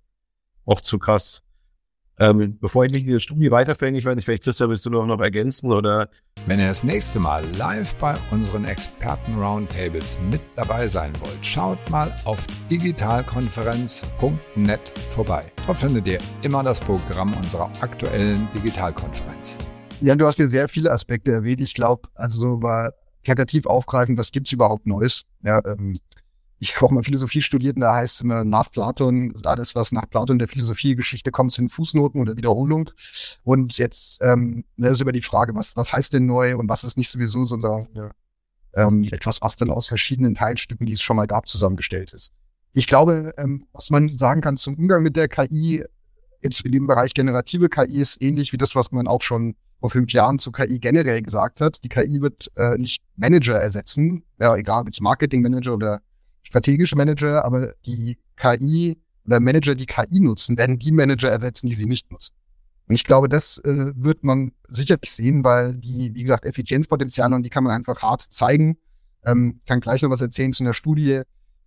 auch zu krass. Ähm, bevor ich mich in die Studie weiterfänge, ich weiß nicht, vielleicht Christa, willst du noch, noch ergänzen oder? Wenn ihr das nächste Mal live bei unseren Experten-Roundtables mit dabei sein wollt, schaut mal auf digitalkonferenz.net vorbei. Dort findet ihr immer das Programm unserer aktuellen Digitalkonferenz. Ja, du hast hier sehr viele Aspekte erwähnt. Ich glaube, also so mal plakativ aufgreifen, was gibt's überhaupt Neues? Ja, ähm, ich habe auch mal Philosophie studiert und da heißt es immer nach Platon, alles was nach Platon der Philosophiegeschichte kommt, sind Fußnoten oder Wiederholung. Und jetzt ähm, das ist über die Frage, was, was heißt denn neu und was ist nicht sowieso, sondern ja, ähm, etwas, was dann aus verschiedenen Teilstücken, die es schon mal gab, zusammengestellt ist. Ich glaube, ähm, was man sagen kann zum Umgang mit der KI, jetzt in dem Bereich generative KI ist ähnlich wie das, was man auch schon vor fünf Jahren zu KI generell gesagt hat. Die KI wird äh, nicht Manager ersetzen, ja, egal ob es Marketing-Manager oder strategische Manager, aber die KI oder Manager, die KI nutzen, werden die Manager ersetzen, die sie nicht nutzen. Und ich glaube, das äh, wird man sicherlich sehen, weil die, wie gesagt, Effizienzpotenziale und die kann man einfach hart zeigen. Ähm, kann gleich noch was erzählen zu einer Studie,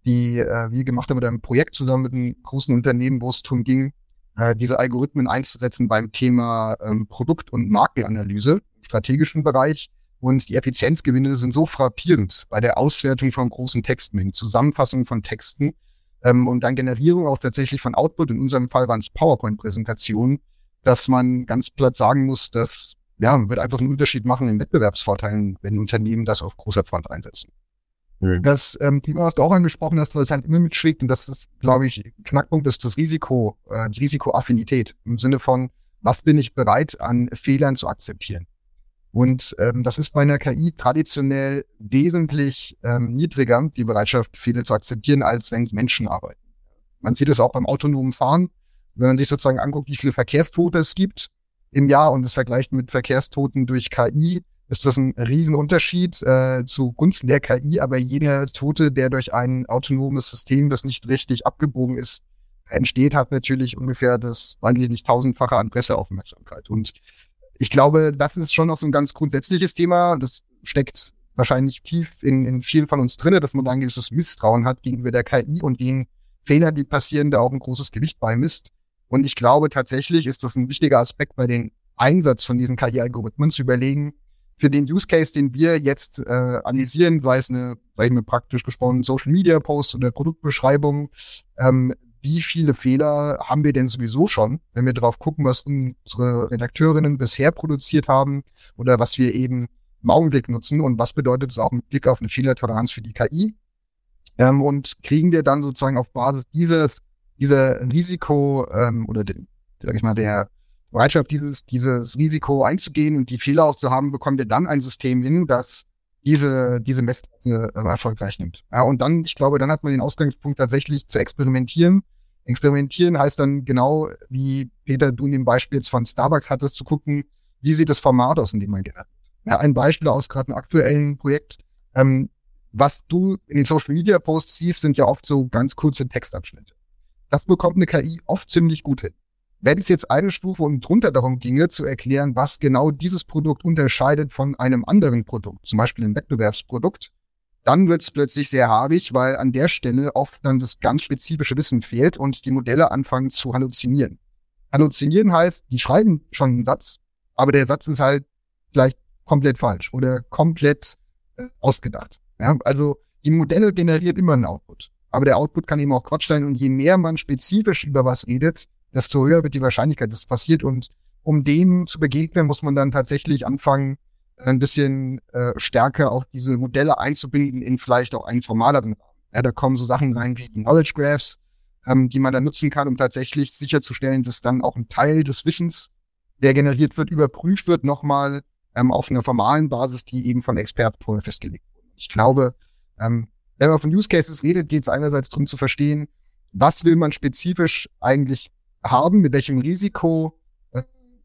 die äh, wir gemacht haben mit einem Projekt zusammen mit einem großen Unternehmen, wo es darum ging, äh, diese Algorithmen einzusetzen beim Thema ähm, Produkt- und Markenanalyse im strategischen Bereich. Und die Effizienzgewinne sind so frappierend bei der Auswertung von großen Textmengen, Zusammenfassung von Texten ähm, und dann Generierung auch tatsächlich von Output. In unserem Fall waren es PowerPoint-Präsentationen, dass man ganz platt sagen muss, dass ja, wird einfach einen Unterschied machen in Wettbewerbsvorteilen, wenn Unternehmen das auf großer Front einsetzen. Mhm. Das ähm, Thema, was du auch angesprochen hast, weil es halt immer mitschwingt und das ist, glaube ich, Knackpunkt ist das Risiko, äh, die Risikoaffinität im Sinne von, was bin ich bereit an Fehlern zu akzeptieren? Und ähm, das ist bei einer KI traditionell wesentlich ähm, niedriger, die Bereitschaft, Fehler zu akzeptieren, als wenn Menschen arbeiten. Man sieht es auch beim autonomen Fahren. Wenn man sich sozusagen anguckt, wie viele Verkehrstote es gibt im Jahr und es vergleicht mit Verkehrstoten durch KI, ist das ein Riesenunterschied äh, zugunsten der KI. Aber jeder Tote, der durch ein autonomes System, das nicht richtig abgebogen ist, entsteht, hat natürlich ungefähr das, weiß ich nicht, tausendfache an Presseaufmerksamkeit. Und ich glaube, das ist schon noch so ein ganz grundsätzliches Thema. Das steckt wahrscheinlich tief in, in vielen von uns drinne, dass man ein gewisses Misstrauen hat gegenüber der KI und den Fehlern, die passieren, da auch ein großes Gewicht beimisst. Und ich glaube tatsächlich ist das ein wichtiger Aspekt bei den Einsatz von diesen KI-Algorithmen zu überlegen, für den Use Case, den wir jetzt äh, analysieren, sei es eine, sag ich mal praktisch gesprochen, Social Media Post oder Produktbeschreibung, ähm, wie viele Fehler haben wir denn sowieso schon, wenn wir drauf gucken, was unsere Redakteurinnen bisher produziert haben oder was wir eben im Augenblick nutzen und was bedeutet es auch mit Blick auf eine Fehlertoleranz für die KI. Ähm, und kriegen wir dann sozusagen auf Basis dieses, dieser Risiko ähm, oder den, sag ich mal, der Bereitschaft, dieses, dieses Risiko einzugehen und die Fehler auch zu haben, bekommen wir dann ein System hin, das diese, diese Messlatte äh, erfolgreich nimmt. Ja, und dann, ich glaube, dann hat man den Ausgangspunkt tatsächlich zu experimentieren Experimentieren heißt dann genau, wie Peter, du in dem Beispiel jetzt von Starbucks hattest, zu gucken, wie sieht das Format aus, in dem man generiert. Ja, ein Beispiel aus gerade einem aktuellen Projekt. Ähm, was du in den Social Media Posts siehst, sind ja oft so ganz kurze Textabschnitte. Das bekommt eine KI oft ziemlich gut hin. Wenn es jetzt eine Stufe und drunter darum ginge, zu erklären, was genau dieses Produkt unterscheidet von einem anderen Produkt, zum Beispiel ein Wettbewerbsprodukt, dann wird es plötzlich sehr haarig, weil an der Stelle oft dann das ganz spezifische Wissen fehlt und die Modelle anfangen zu halluzinieren. Halluzinieren heißt, die schreiben schon einen Satz, aber der Satz ist halt vielleicht komplett falsch oder komplett äh, ausgedacht. Ja, also die Modelle generieren immer einen Output. Aber der Output kann eben auch Quatsch sein und je mehr man spezifisch über was redet, desto höher wird die Wahrscheinlichkeit, dass es passiert. Und um dem zu begegnen, muss man dann tatsächlich anfangen, ein bisschen äh, stärker auch diese Modelle einzubinden in vielleicht auch einen formaleren Rahmen. Ja, da kommen so Sachen rein wie die Knowledge Graphs, ähm, die man dann nutzen kann, um tatsächlich sicherzustellen, dass dann auch ein Teil des Wissens, der generiert wird, überprüft wird nochmal ähm, auf einer formalen Basis, die eben von Experten vorher festgelegt wurde. Ich glaube, ähm, wenn man von Use Cases redet, geht es einerseits darum zu verstehen, was will man spezifisch eigentlich haben, mit welchem Risiko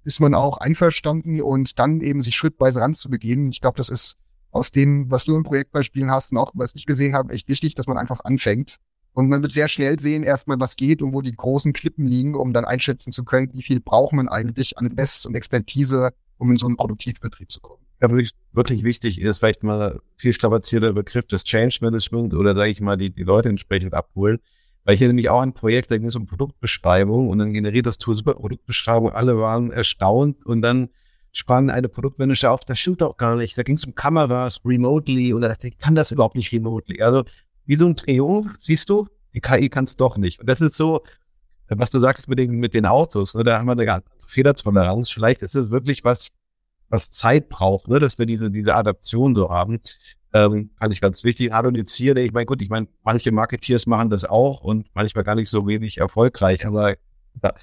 ist man auch einverstanden und dann eben sich schrittweise ranzubegehen. Ich glaube, das ist aus dem, was du im Projektbeispielen hast und auch was ich gesehen habe, echt wichtig, dass man einfach anfängt. Und man wird sehr schnell sehen, erstmal, was geht und wo die großen Klippen liegen, um dann einschätzen zu können, wie viel braucht man eigentlich an Invest und Expertise, um in so einen Produktivbetrieb zu kommen. Ja, wirklich, wirklich wichtig ist vielleicht mal viel strapazierter Begriff des Change Management oder sage ich mal, die, die Leute entsprechend abholen. Weil ich hier nämlich auch ein Projekt, da ging es um Produktbeschreibung und dann generiert das Tool super Produktbeschreibung. Alle waren erstaunt und dann sprang eine Produktmanager auf, das stimmt doch gar nicht. Da ging es um Kameras, remotely und da dachte ich, kann das überhaupt nicht remotely. Also wie so ein Triumph, siehst du, die KI kann es doch nicht. Und das ist so, was du sagst mit den, mit den Autos, ne, da haben wir eine ganze Fehlertoleranz. Vielleicht ist es wirklich was, was Zeit braucht, ne, dass wir diese, diese Adaption so haben. Ähm, fand ich ganz wichtig. Harmonisieren, ich meine, gut, ich meine, manche Marketeers machen das auch und manchmal gar nicht so wenig erfolgreich, aber ja,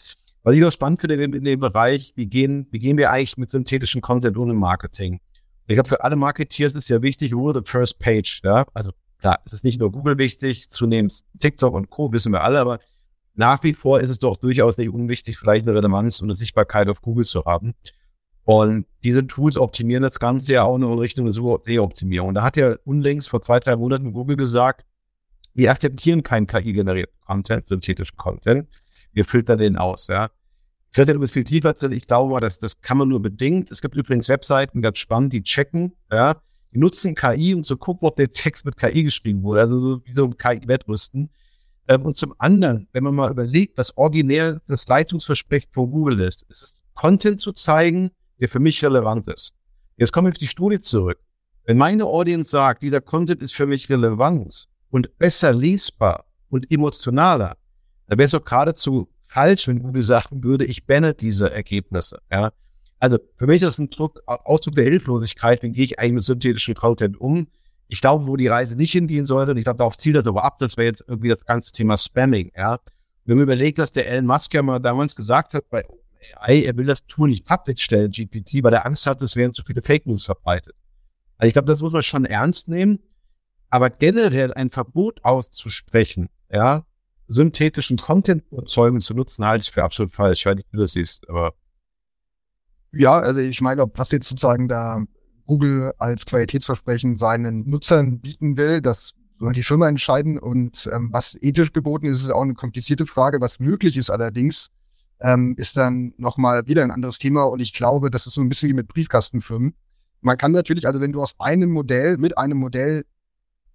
was ich noch spannend finde in dem, in dem Bereich, wie gehen, wie gehen wir eigentlich mit synthetischen Content ohne Marketing? Ich glaube, für alle Marketeers ist ja wichtig, rule the first page, ja, also Klar, es ist nicht nur Google wichtig, zunehmend TikTok und Co. wissen wir alle, aber nach wie vor ist es doch durchaus nicht unwichtig, vielleicht eine Relevanz und eine Sichtbarkeit auf Google zu haben. Und diese Tools optimieren das Ganze ja auch noch in Richtung SEO-Optimierung. Da hat ja unlängst vor zwei, drei Monaten Google gesagt, wir akzeptieren keinen KI-generierten Content, synthetischen Content. Wir filtern den aus, ja. Ich werde etwas viel tiefer drin. Ich glaube, das, das kann man nur bedingt. Es gibt übrigens Webseiten, ganz spannend, die checken, ja, die nutzen KI, um zu gucken, ob der Text mit KI geschrieben wurde, also so wie so ein KI-Wettrüsten. Ähm, und zum anderen, wenn man mal überlegt, was originär das Leitungsversprechen von Google ist, ist es Content zu zeigen, der für mich relevant ist. Jetzt komme ich auf die Studie zurück. Wenn meine Audience sagt, dieser Content ist für mich relevant und besser lesbar und emotionaler, dann wäre es auch geradezu falsch, wenn Google sagen würde, ich banne diese Ergebnisse. Ja? Also für mich ist das ein Druck, Ausdruck der Hilflosigkeit, wie gehe ich eigentlich mit synthetischem Content um? Ich glaube, wo die Reise nicht hingehen sollte, und ich glaube, darauf zielt das aber ab, das wäre jetzt irgendwie das ganze Thema Spamming, ja. Wenn man überlegt, dass der Elon Musk ja mal damals gesagt hat, bei AI, er will das Tool nicht public stellen, GPT, weil er Angst hat, es werden zu viele Fake News verbreitet. Also ich glaube, das muss man schon ernst nehmen. Aber generell ein Verbot auszusprechen, ja, synthetischen Content erzeugen zu nutzen, halte ich für absolut falsch. Ich weiß nicht, wie du das siehst, aber ja, also ich meine, was jetzt sozusagen da Google als Qualitätsversprechen seinen Nutzern bieten will, das soll die Firma entscheiden. Und ähm, was ethisch geboten ist, ist auch eine komplizierte Frage. Was möglich ist allerdings, ähm, ist dann nochmal wieder ein anderes Thema. Und ich glaube, das ist so ein bisschen wie mit Briefkastenfirmen. Man kann natürlich, also wenn du aus einem Modell, mit einem Modell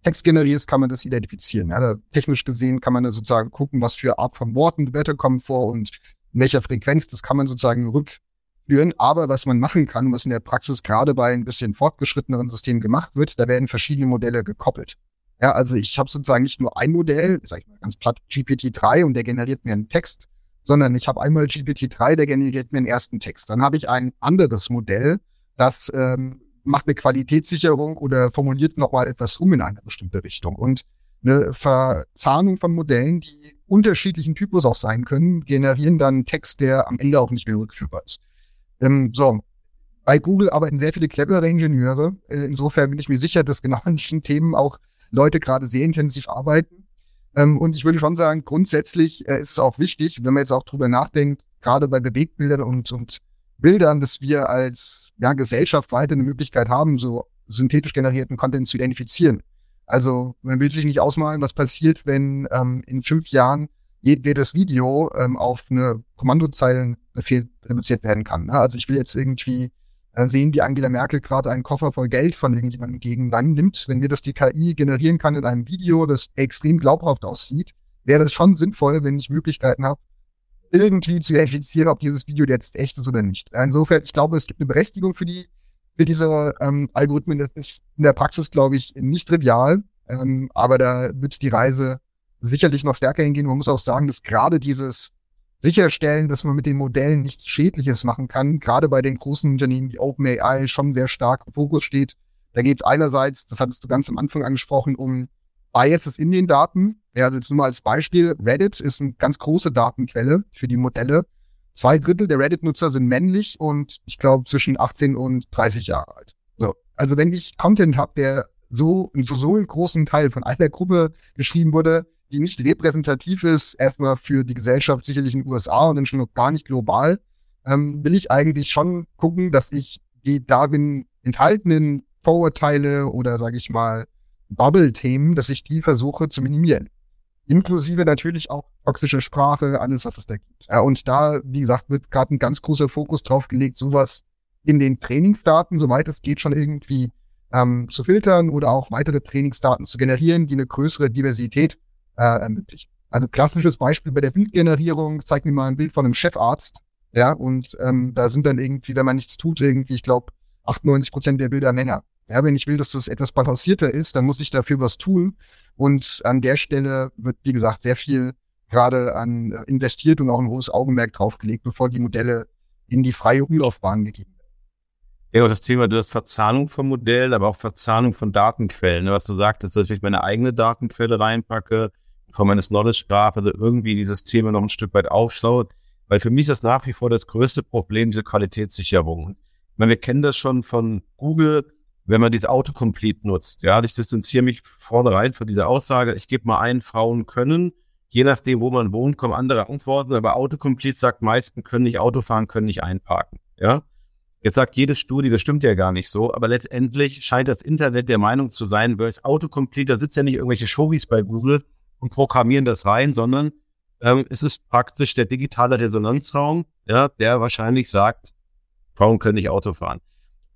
Text generierst, kann man das identifizieren. Ja, da, technisch gesehen kann man da sozusagen gucken, was für Art von Worten Wörter kommen vor und in welcher Frequenz. Das kann man sozusagen rück führen. Aber was man machen kann, was in der Praxis gerade bei ein bisschen fortgeschritteneren Systemen gemacht wird, da werden verschiedene Modelle gekoppelt. Ja, also ich habe sozusagen nicht nur ein Modell, sag ich mal ganz platt GPT-3 und der generiert mir einen Text, sondern ich habe einmal GPT-3, der generiert mir einen ersten Text. Dann habe ich ein anderes Modell, das ähm, macht eine Qualitätssicherung oder formuliert nochmal etwas um in eine bestimmte Richtung. Und eine Verzahnung von Modellen, die unterschiedlichen Typus auch sein können, generieren dann einen Text, der am Ende auch nicht mehr rückführbar ist. Ähm, so, bei Google arbeiten sehr viele clevere Ingenieure. Äh, insofern bin ich mir sicher, dass genau an diesen Themen auch Leute gerade sehr intensiv arbeiten. Ähm, und ich würde schon sagen, grundsätzlich äh, ist es auch wichtig, wenn man jetzt auch drüber nachdenkt, gerade bei Bewegbildern und, und Bildern, dass wir als ja, Gesellschaft weiter eine Möglichkeit haben, so synthetisch generierten Content zu identifizieren. Also man will sich nicht ausmalen, was passiert, wenn ähm, in fünf Jahren jedes Video ähm, auf eine Kommandozeilenbefehl reduziert werden kann. Ne? Also ich will jetzt irgendwie sehen, wie Angela Merkel gerade einen Koffer voll Geld von irgendjemandem gegen dann nimmt. Wenn mir das die KI generieren kann in einem Video, das extrem glaubhaft aussieht, wäre das schon sinnvoll, wenn ich Möglichkeiten habe, irgendwie zu identifizieren, ob dieses Video jetzt echt ist oder nicht. Insofern, ich glaube, es gibt eine Berechtigung für die für diese ähm, Algorithmen. Das ist in der Praxis, glaube ich, nicht trivial, ähm, aber da wird die Reise sicherlich noch stärker hingehen. Man muss auch sagen, dass gerade dieses Sicherstellen, dass man mit den Modellen nichts Schädliches machen kann, gerade bei den großen Unternehmen wie OpenAI schon sehr stark im Fokus steht. Da geht es einerseits, das hattest du ganz am Anfang angesprochen, um Biases in den Daten. Ja, also jetzt nur mal als Beispiel, Reddit ist eine ganz große Datenquelle für die Modelle. Zwei Drittel der Reddit-Nutzer sind männlich und ich glaube zwischen 18 und 30 Jahre alt. So. Also wenn ich Content habe, der so, so, so einen großen Teil von einer Gruppe geschrieben wurde, die nicht repräsentativ ist, erstmal für die Gesellschaft sicherlich in den USA und dann schon noch gar nicht global, ähm, will ich eigentlich schon gucken, dass ich die darin enthaltenen Vorurteile oder sage ich mal Bubble-Themen, dass ich die versuche zu minimieren. Inklusive natürlich auch toxische Sprache, alles, was es da gibt. Ja, und da, wie gesagt, wird gerade ein ganz großer Fokus drauf gelegt, sowas in den Trainingsdaten, soweit es geht, schon irgendwie ähm, zu filtern oder auch weitere Trainingsdaten zu generieren, die eine größere Diversität äh, ermöglichen. Also klassisches Beispiel bei der Bildgenerierung, zeig mir mal ein Bild von einem Chefarzt, ja, und ähm, da sind dann irgendwie, wenn man nichts tut, irgendwie, ich glaube, 98 Prozent der Bilder Männer. Ja, wenn ich will, dass das etwas balancierter ist, dann muss ich dafür was tun. Und an der Stelle wird, wie gesagt, sehr viel gerade an äh, investiert und auch ein hohes Augenmerk draufgelegt, bevor die Modelle in die freie Umlaufbahn gegeben werden. Ja, das Thema, du hast Verzahnung von Modellen, aber auch Verzahnung von Datenquellen. Ne? Was du sagtest, dass ich meine eigene Datenquelle reinpacke, von meines Knowledge Graph, also irgendwie dieses Thema noch ein Stück weit aufschaut. Weil für mich ist das nach wie vor das größte Problem, diese Qualitätssicherung. Ich meine, wir kennen das schon von Google, wenn man diese Autocomplete nutzt. Ja, ich distanziere mich vornherein von dieser Aussage. Ich gebe mal ein, Frauen können. Je nachdem, wo man wohnt, kommen andere Antworten. Aber Autocomplete sagt meisten können nicht Auto fahren, können nicht einparken. Ja. Jetzt sagt jede Studie, das stimmt ja gar nicht so, aber letztendlich scheint das Internet der Meinung zu sein, weil es Autocomplete, da sitzt ja nicht irgendwelche Showbies bei Google und programmieren das rein, sondern ähm, es ist praktisch der digitale Resonanzraum, ja, der wahrscheinlich sagt, Frauen können nicht Auto fahren.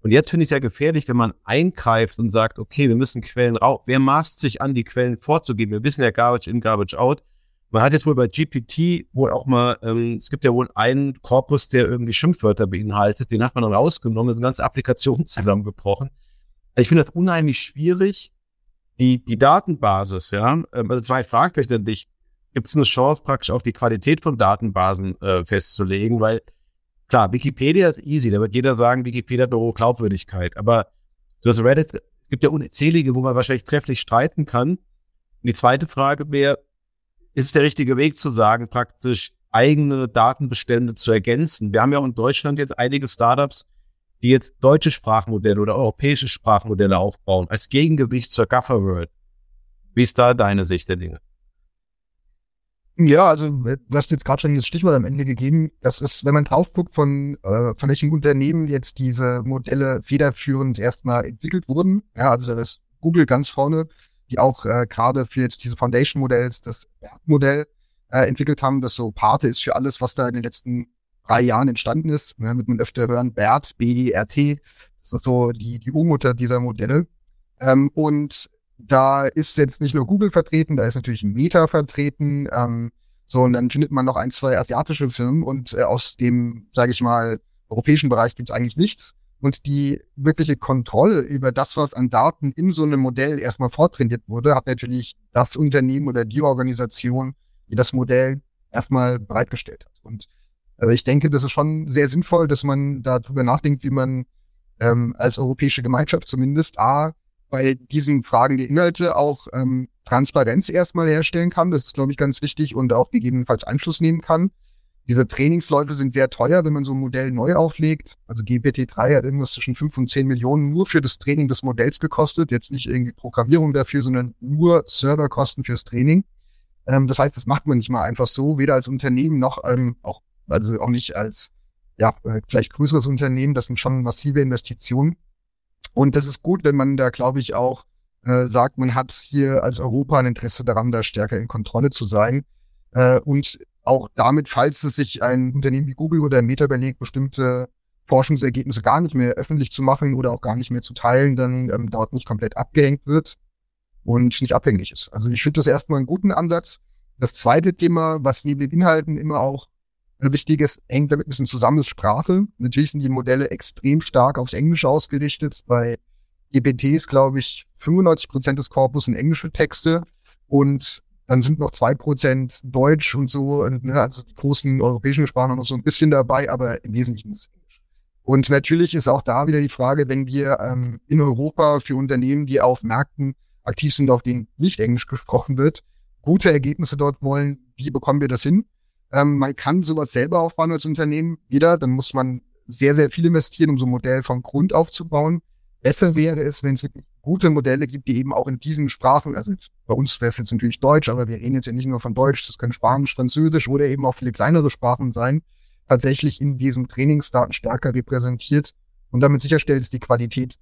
Und jetzt finde ich es ja gefährlich, wenn man eingreift und sagt, okay, wir müssen Quellen raus. Wer maßt sich an, die Quellen vorzugeben? Wir wissen ja Garbage in, Garbage out. Man hat jetzt wohl bei GPT wohl auch mal, ähm, es gibt ja wohl einen Korpus, der irgendwie Schimpfwörter beinhaltet. Den hat man dann rausgenommen, ist eine ganze Applikation zusammengebrochen. Also ich finde das unheimlich schwierig. Die, die Datenbasis, ja, ähm, also zwei Fragen euch dann dich. Gibt es eine Chance, praktisch auf die Qualität von Datenbasen äh, festzulegen? Weil Klar, Wikipedia ist easy, da wird jeder sagen, Wikipedia hat eine hohe Glaubwürdigkeit. Aber du hast Reddit, es gibt ja unzählige, wo man wahrscheinlich trefflich streiten kann. Und die zweite Frage wäre, ist es der richtige Weg zu sagen, praktisch eigene Datenbestände zu ergänzen? Wir haben ja auch in Deutschland jetzt einige Startups, die jetzt deutsche Sprachmodelle oder europäische Sprachmodelle aufbauen, als Gegengewicht zur Gaffer World. Wie ist da deine Sicht der Dinge? Ja, also du hast jetzt gerade schon das Stichwort am Ende gegeben. Das ist, wenn man drauf guckt, von, äh, von welchen Unternehmen jetzt diese Modelle federführend erstmal entwickelt wurden. Ja, also da ist Google ganz vorne, die auch äh, gerade für jetzt diese Foundation-Modells das modell äh, entwickelt haben, das so Pate ist für alles, was da in den letzten drei Jahren entstanden ist. Ja, mit man öfter hören, BERT, B-E-R-T, das ist so die, die U-Mutter dieser Modelle. Ähm, und da ist jetzt nicht nur Google vertreten, da ist natürlich Meta vertreten. Ähm, so, und dann findet man noch ein, zwei asiatische Firmen und äh, aus dem, sage ich mal, europäischen Bereich gibt es eigentlich nichts. Und die wirkliche Kontrolle über das, was an Daten in so einem Modell erstmal vortrainiert wurde, hat natürlich das Unternehmen oder die Organisation, die das Modell erstmal bereitgestellt hat. Und also ich denke, das ist schon sehr sinnvoll, dass man darüber nachdenkt, wie man ähm, als europäische Gemeinschaft zumindest A, bei diesen Fragen der Inhalte auch ähm, Transparenz erstmal herstellen kann. Das ist, glaube ich, ganz wichtig und auch gegebenenfalls Einfluss nehmen kann. Diese Trainingsläufe sind sehr teuer, wenn man so ein Modell neu auflegt. Also GPT-3 hat irgendwas zwischen 5 und 10 Millionen nur für das Training des Modells gekostet. Jetzt nicht irgendwie Programmierung dafür, sondern nur Serverkosten fürs Training. Ähm, das heißt, das macht man nicht mal einfach so, weder als Unternehmen noch ähm, auch, also auch nicht als ja, äh, vielleicht größeres Unternehmen. Das sind schon massive Investitionen. Und das ist gut, wenn man da, glaube ich, auch äh, sagt, man hat hier als Europa ein Interesse daran, da stärker in Kontrolle zu sein. Äh, und auch damit, falls es sich ein Unternehmen wie Google oder Meta überlegt, bestimmte Forschungsergebnisse gar nicht mehr öffentlich zu machen oder auch gar nicht mehr zu teilen, dann ähm, dort nicht komplett abgehängt wird und nicht abhängig ist. Also ich finde das erstmal einen guten Ansatz. Das zweite Thema, was neben den Inhalten immer auch Wichtiges hängt damit ein bisschen zusammen, ist Sprache. Natürlich sind die Modelle extrem stark aufs Englische ausgerichtet. Bei GPT ist, glaube ich, 95 Prozent des Korpus sind englische Texte und dann sind noch zwei Prozent Deutsch und so, ne, also die großen europäischen Sprachen noch so ein bisschen dabei, aber im Wesentlichen ist Englisch. Und natürlich ist auch da wieder die Frage, wenn wir ähm, in Europa für Unternehmen, die auf Märkten aktiv sind, auf denen nicht Englisch gesprochen wird, gute Ergebnisse dort wollen, wie bekommen wir das hin? Ähm, man kann sowas selber aufbauen als Unternehmen wieder. Dann muss man sehr, sehr viel investieren, um so ein Modell von Grund aufzubauen. Besser wäre es, wenn es wirklich gute Modelle gibt, die eben auch in diesen Sprachen, also jetzt, bei uns wäre es jetzt natürlich Deutsch, aber wir reden jetzt ja nicht nur von Deutsch, das können Spanisch, Französisch oder eben auch viele kleinere Sprachen sein, tatsächlich in diesem Trainingsdaten stärker repräsentiert und damit sicherstellt, dass die Qualität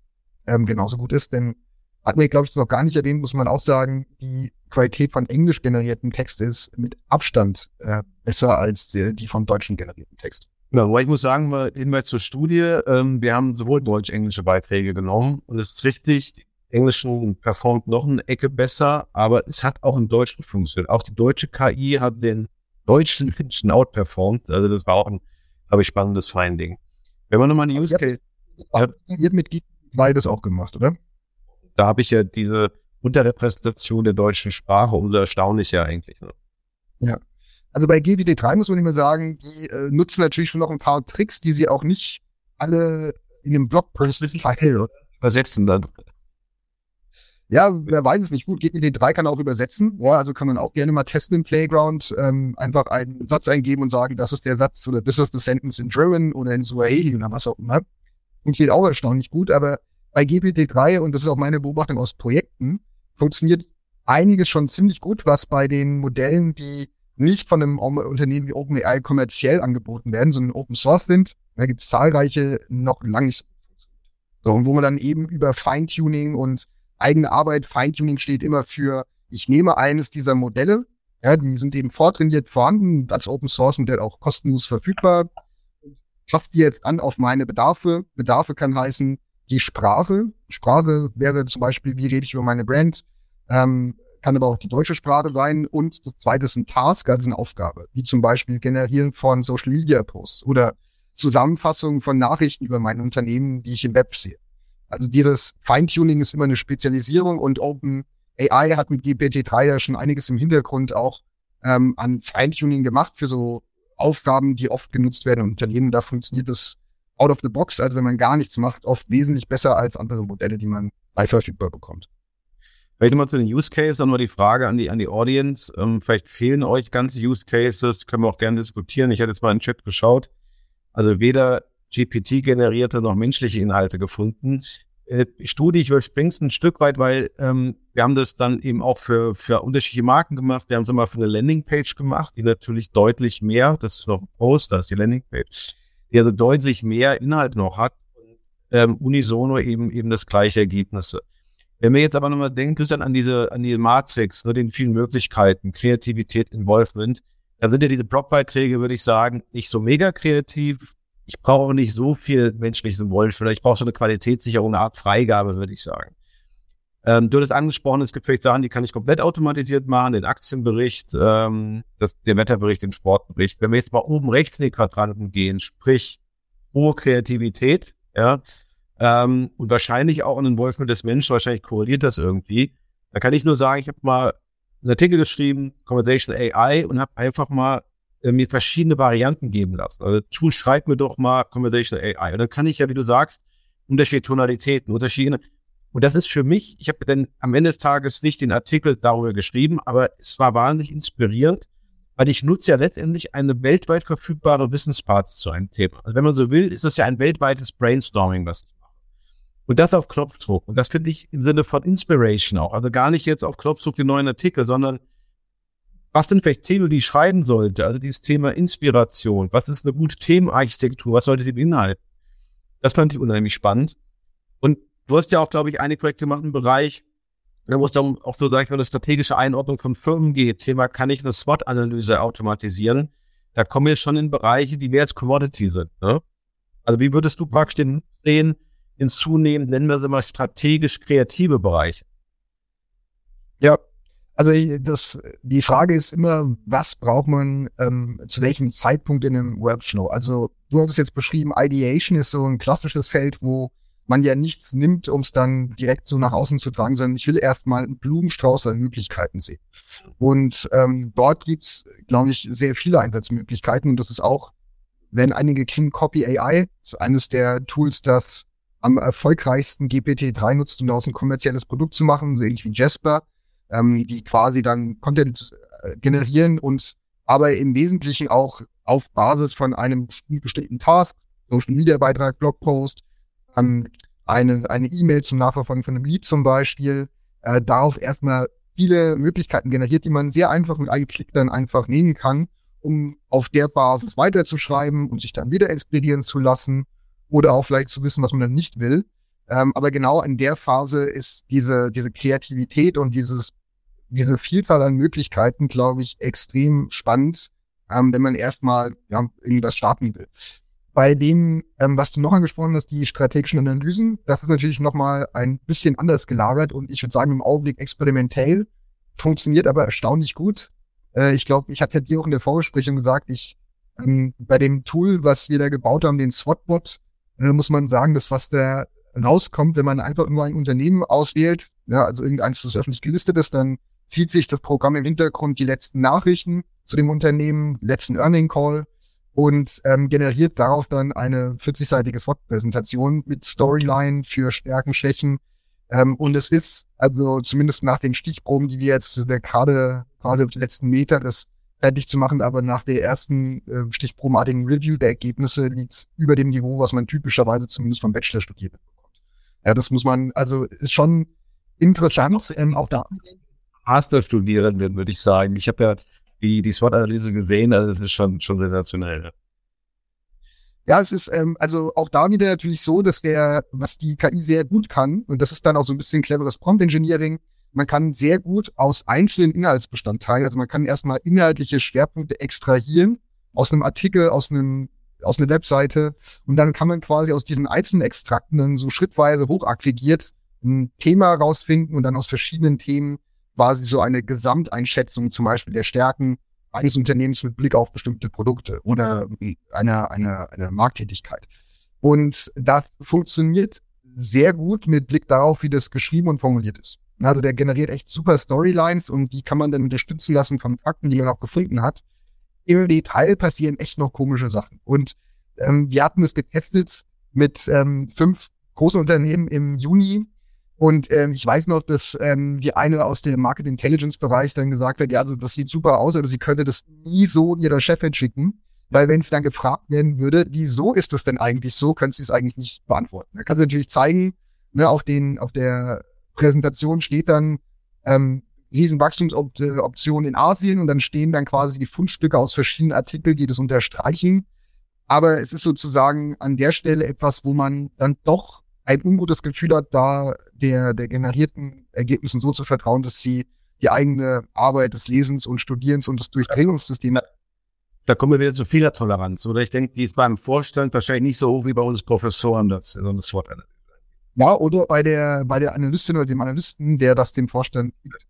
ähm, genauso gut ist. Denn hat mir, glaube ich, noch gar nicht erwähnt, muss man auch sagen, die Qualität von englisch generierten Text ist mit Abstand äh, besser als die, die von deutschen generierten Text. Ja, aber ich muss sagen, mal Hinweis zur Studie, ähm, wir haben sowohl deutsch-englische Beiträge genommen und es ist richtig, die englischen performt noch eine Ecke besser, aber es hat auch im Deutschen funktioniert. Auch die deutsche KI hat den deutschen Menschen outperformed, also das war auch ein, glaube ich, spannendes Finding. Wenn man nochmal eine Use Case... Ihr habt mit beides auch gemacht, oder? da habe ich ja diese Unterrepräsentation der deutschen Sprache, umso erstaunlicher eigentlich. Ne? Ja. Also bei GWD3 muss man nicht mehr sagen, die äh, nutzen natürlich schon noch ein paar Tricks, die sie auch nicht alle in dem Blogpost teilen. Übersetzen dann. Ja, wer weiß es nicht gut. GPD3 kann auch übersetzen. Ja, also kann man auch gerne mal testen im Playground. Ähm, einfach einen Satz eingeben und sagen, das ist der Satz oder this is the sentence in German oder in Swahili oder was auch immer. Funktioniert auch erstaunlich gut, aber bei GPT-3, und das ist auch meine Beobachtung aus Projekten, funktioniert einiges schon ziemlich gut, was bei den Modellen, die nicht von einem Unternehmen wie OpenAI kommerziell angeboten werden, sondern Open Source sind. Da gibt es zahlreiche noch lange nicht so. Und wo man dann eben über Feintuning und eigene Arbeit, Feintuning steht immer für, ich nehme eines dieser Modelle, ja, die sind eben vortrainiert vorhanden, als Open Source Modell auch kostenlos verfügbar, passe die jetzt an auf meine Bedarfe. Bedarfe kann heißen, die Sprache. Sprache wäre zum Beispiel, wie rede ich über meine Brand, ähm, kann aber auch die deutsche Sprache sein. Und das zweite ist ein Task, also eine Aufgabe, wie zum Beispiel Generieren von Social Media Posts oder Zusammenfassung von Nachrichten über mein Unternehmen, die ich im Web sehe. Also dieses Feintuning ist immer eine Spezialisierung und Open AI hat mit GPT-3 ja schon einiges im Hintergrund auch ähm, an Feintuning gemacht für so Aufgaben, die oft genutzt werden in Unternehmen. Da funktioniert das out of the box, also wenn man gar nichts macht, oft wesentlich besser als andere Modelle, die man bei verfügbar bekommt. Vielleicht nochmal zu den Use Cases, dann mal die Frage an die, an die Audience. Ähm, vielleicht fehlen euch ganze Use Cases, können wir auch gerne diskutieren. Ich hatte jetzt mal in den Chat geschaut. Also weder GPT-generierte noch menschliche Inhalte gefunden. Äh, Studie, ich überspringe ein Stück weit, weil ähm, wir haben das dann eben auch für, für unterschiedliche Marken gemacht. Wir haben es mal für eine Landingpage gemacht, die natürlich deutlich mehr, das ist noch ein Post, da ist die Landingpage, die also deutlich mehr Inhalt noch hat und ähm, unisono eben eben das gleiche Ergebnisse. Wenn wir jetzt aber nochmal denken, Christian, an diese, an die Matrix, ne, den vielen Möglichkeiten, Kreativität, Involvement, da sind ja diese Blogbeiträge, würde ich sagen, nicht so mega kreativ. Ich brauche auch nicht so viel menschliches Involvement. Ich brauche so eine Qualitätssicherung, eine Art Freigabe, würde ich sagen. Ähm, du hast angesprochen, es gibt vielleicht Sachen, die kann ich komplett automatisiert machen, den Aktienbericht, ähm, das, den Wetterbericht, den Sportbericht. Wenn wir jetzt mal oben rechts in die Quadranten gehen, sprich hohe Kreativität, ja, ähm, und wahrscheinlich auch ein Involvement des Menschen, wahrscheinlich korreliert das irgendwie. Da kann ich nur sagen, ich habe mal einen Artikel geschrieben, Conversation AI, und habe einfach mal äh, mir verschiedene Varianten geben lassen. Also tu, schreib mir doch mal Conversation AI. Und dann kann ich ja, wie du sagst, unterschiedliche Tonalitäten, unterschiedliche und das ist für mich, ich habe dann am Ende des Tages nicht den Artikel darüber geschrieben, aber es war wahnsinnig inspirierend, weil ich nutze ja letztendlich eine weltweit verfügbare Wissensparty zu einem Thema. Also wenn man so will, ist das ja ein weltweites Brainstorming, was ich mache. Und das auf Knopfdruck. Und das finde ich im Sinne von Inspiration auch. Also gar nicht jetzt auf Knopfdruck den neuen Artikel, sondern was sind vielleicht Themen, die ich schreiben sollte? Also dieses Thema Inspiration. Was ist eine gute Themenarchitektur? Was sollte die beinhalten? Das fand ich unheimlich spannend. Und Du hast ja auch, glaube ich, einige Projekte gemacht im Bereich, wo es dann auch so, sag ich mal, eine strategische Einordnung von Firmen geht. Thema, kann ich eine SWOT-Analyse automatisieren? Da kommen wir schon in Bereiche, die mehr als Commodity sind. Ne? Also wie würdest du praktisch den sehen in zunehmend, nennen wir sie mal, strategisch kreative Bereiche? Ja, also das, die Frage ist immer, was braucht man ähm, zu welchem Zeitpunkt in einem Workflow? Also du hast es jetzt beschrieben, Ideation ist so ein klassisches Feld, wo man ja nichts nimmt, um es dann direkt so nach außen zu tragen, sondern ich will erstmal einen Blumenstrauß an Möglichkeiten sehen. Und ähm, dort gibt's, glaube ich, sehr viele Einsatzmöglichkeiten. Und das ist auch, wenn einige kennen, Copy AI, ist eines der Tools, das am erfolgreichsten GPT-3 nutzt, um daraus ein kommerzielles Produkt zu machen, so ähnlich wie Jasper, ähm, die quasi dann Content äh, generieren und aber im Wesentlichen auch auf Basis von einem bestimmten Task, Social Media Beitrag, Blogpost, ähm, eine eine E-Mail zum Nachverfolgen von einem Lied zum Beispiel, äh, darauf erstmal viele Möglichkeiten generiert, die man sehr einfach mit einem Klick dann einfach nehmen kann, um auf der Basis weiterzuschreiben und sich dann wieder inspirieren zu lassen oder auch vielleicht zu wissen, was man dann nicht will. Ähm, aber genau in der Phase ist diese, diese Kreativität und dieses, diese Vielzahl an Möglichkeiten, glaube ich, extrem spannend, ähm, wenn man erstmal ja, irgendwas starten will. Bei dem, ähm, was du noch angesprochen hast, die strategischen Analysen, das ist natürlich nochmal ein bisschen anders gelagert und ich würde sagen im Augenblick experimentell, funktioniert aber erstaunlich gut. Äh, ich glaube, ich hatte dir auch in der Vorbesprechung gesagt, ich ähm, bei dem Tool, was wir da gebaut haben, den SWOT-Bot, äh, muss man sagen, das, was da rauskommt, wenn man einfach nur ein Unternehmen auswählt, ja, also irgendeins, das öffentlich gelistet ist, dann zieht sich das Programm im Hintergrund die letzten Nachrichten zu dem Unternehmen, letzten Earning Call und ähm, generiert darauf dann eine 40-seitige SWOT-Präsentation mit Storyline für Stärken, Schwächen. Ähm, und es ist, also zumindest nach den Stichproben, die wir jetzt gerade quasi auf die letzten Meter das fertig zu machen, aber nach der ersten äh, stichprobenartigen Review der Ergebnisse liegt es über dem Niveau, was man typischerweise zumindest vom Bachelor studiert bekommt. Ja, das muss man, also ist schon interessant, ähm, auch da. Masterstudierenden, würde ich sagen. Ich habe ja die, die SWOT-Analyse gesehen, also das ist schon, schon sensationell. Ja. Ja, es ist ähm, also auch da wieder natürlich so, dass der, was die KI sehr gut kann, und das ist dann auch so ein bisschen cleveres Prompt Engineering, man kann sehr gut aus einzelnen Inhaltsbestandteilen, also man kann erstmal inhaltliche Schwerpunkte extrahieren aus einem Artikel, aus einem aus einer Webseite und dann kann man quasi aus diesen einzelnen Extrakten dann so schrittweise hochaggregiert ein Thema rausfinden und dann aus verschiedenen Themen quasi so eine Gesamteinschätzung zum Beispiel der Stärken eines Unternehmens mit Blick auf bestimmte Produkte oder einer, einer, einer Markttätigkeit. Und das funktioniert sehr gut mit Blick darauf, wie das geschrieben und formuliert ist. Also der generiert echt super Storylines und die kann man dann unterstützen lassen von Fakten, die man auch gefunden hat. Im Detail passieren echt noch komische Sachen. Und ähm, wir hatten es getestet mit ähm, fünf großen Unternehmen im Juni und ähm, ich weiß noch, dass ähm, die eine aus dem Market Intelligence Bereich dann gesagt hat, ja, also das sieht super aus, aber sie könnte das nie so ihrer Chefin schicken, weil wenn es dann gefragt werden würde, wieso ist das denn eigentlich so, könnte sie es eigentlich nicht beantworten. Da kann sie natürlich zeigen, ne, auf den, auf der Präsentation steht dann ähm, Riesenwachstumsoption in Asien und dann stehen dann quasi die Fundstücke aus verschiedenen Artikeln, die das unterstreichen. Aber es ist sozusagen an der Stelle etwas, wo man dann doch ein ungutes Gefühl hat, da der, der generierten Ergebnissen so zu vertrauen, dass sie die eigene Arbeit des Lesens und Studierens und des Durchdringungssystems da kommen wir wieder zu Fehlertoleranz. Oder ich denke, die ist beim Vorstand wahrscheinlich nicht so hoch wie bei uns Professoren, das so eine SWOT-Analyse. Ja, oder bei der, bei der Analystin oder dem Analysten, der das dem Vorstand gibt.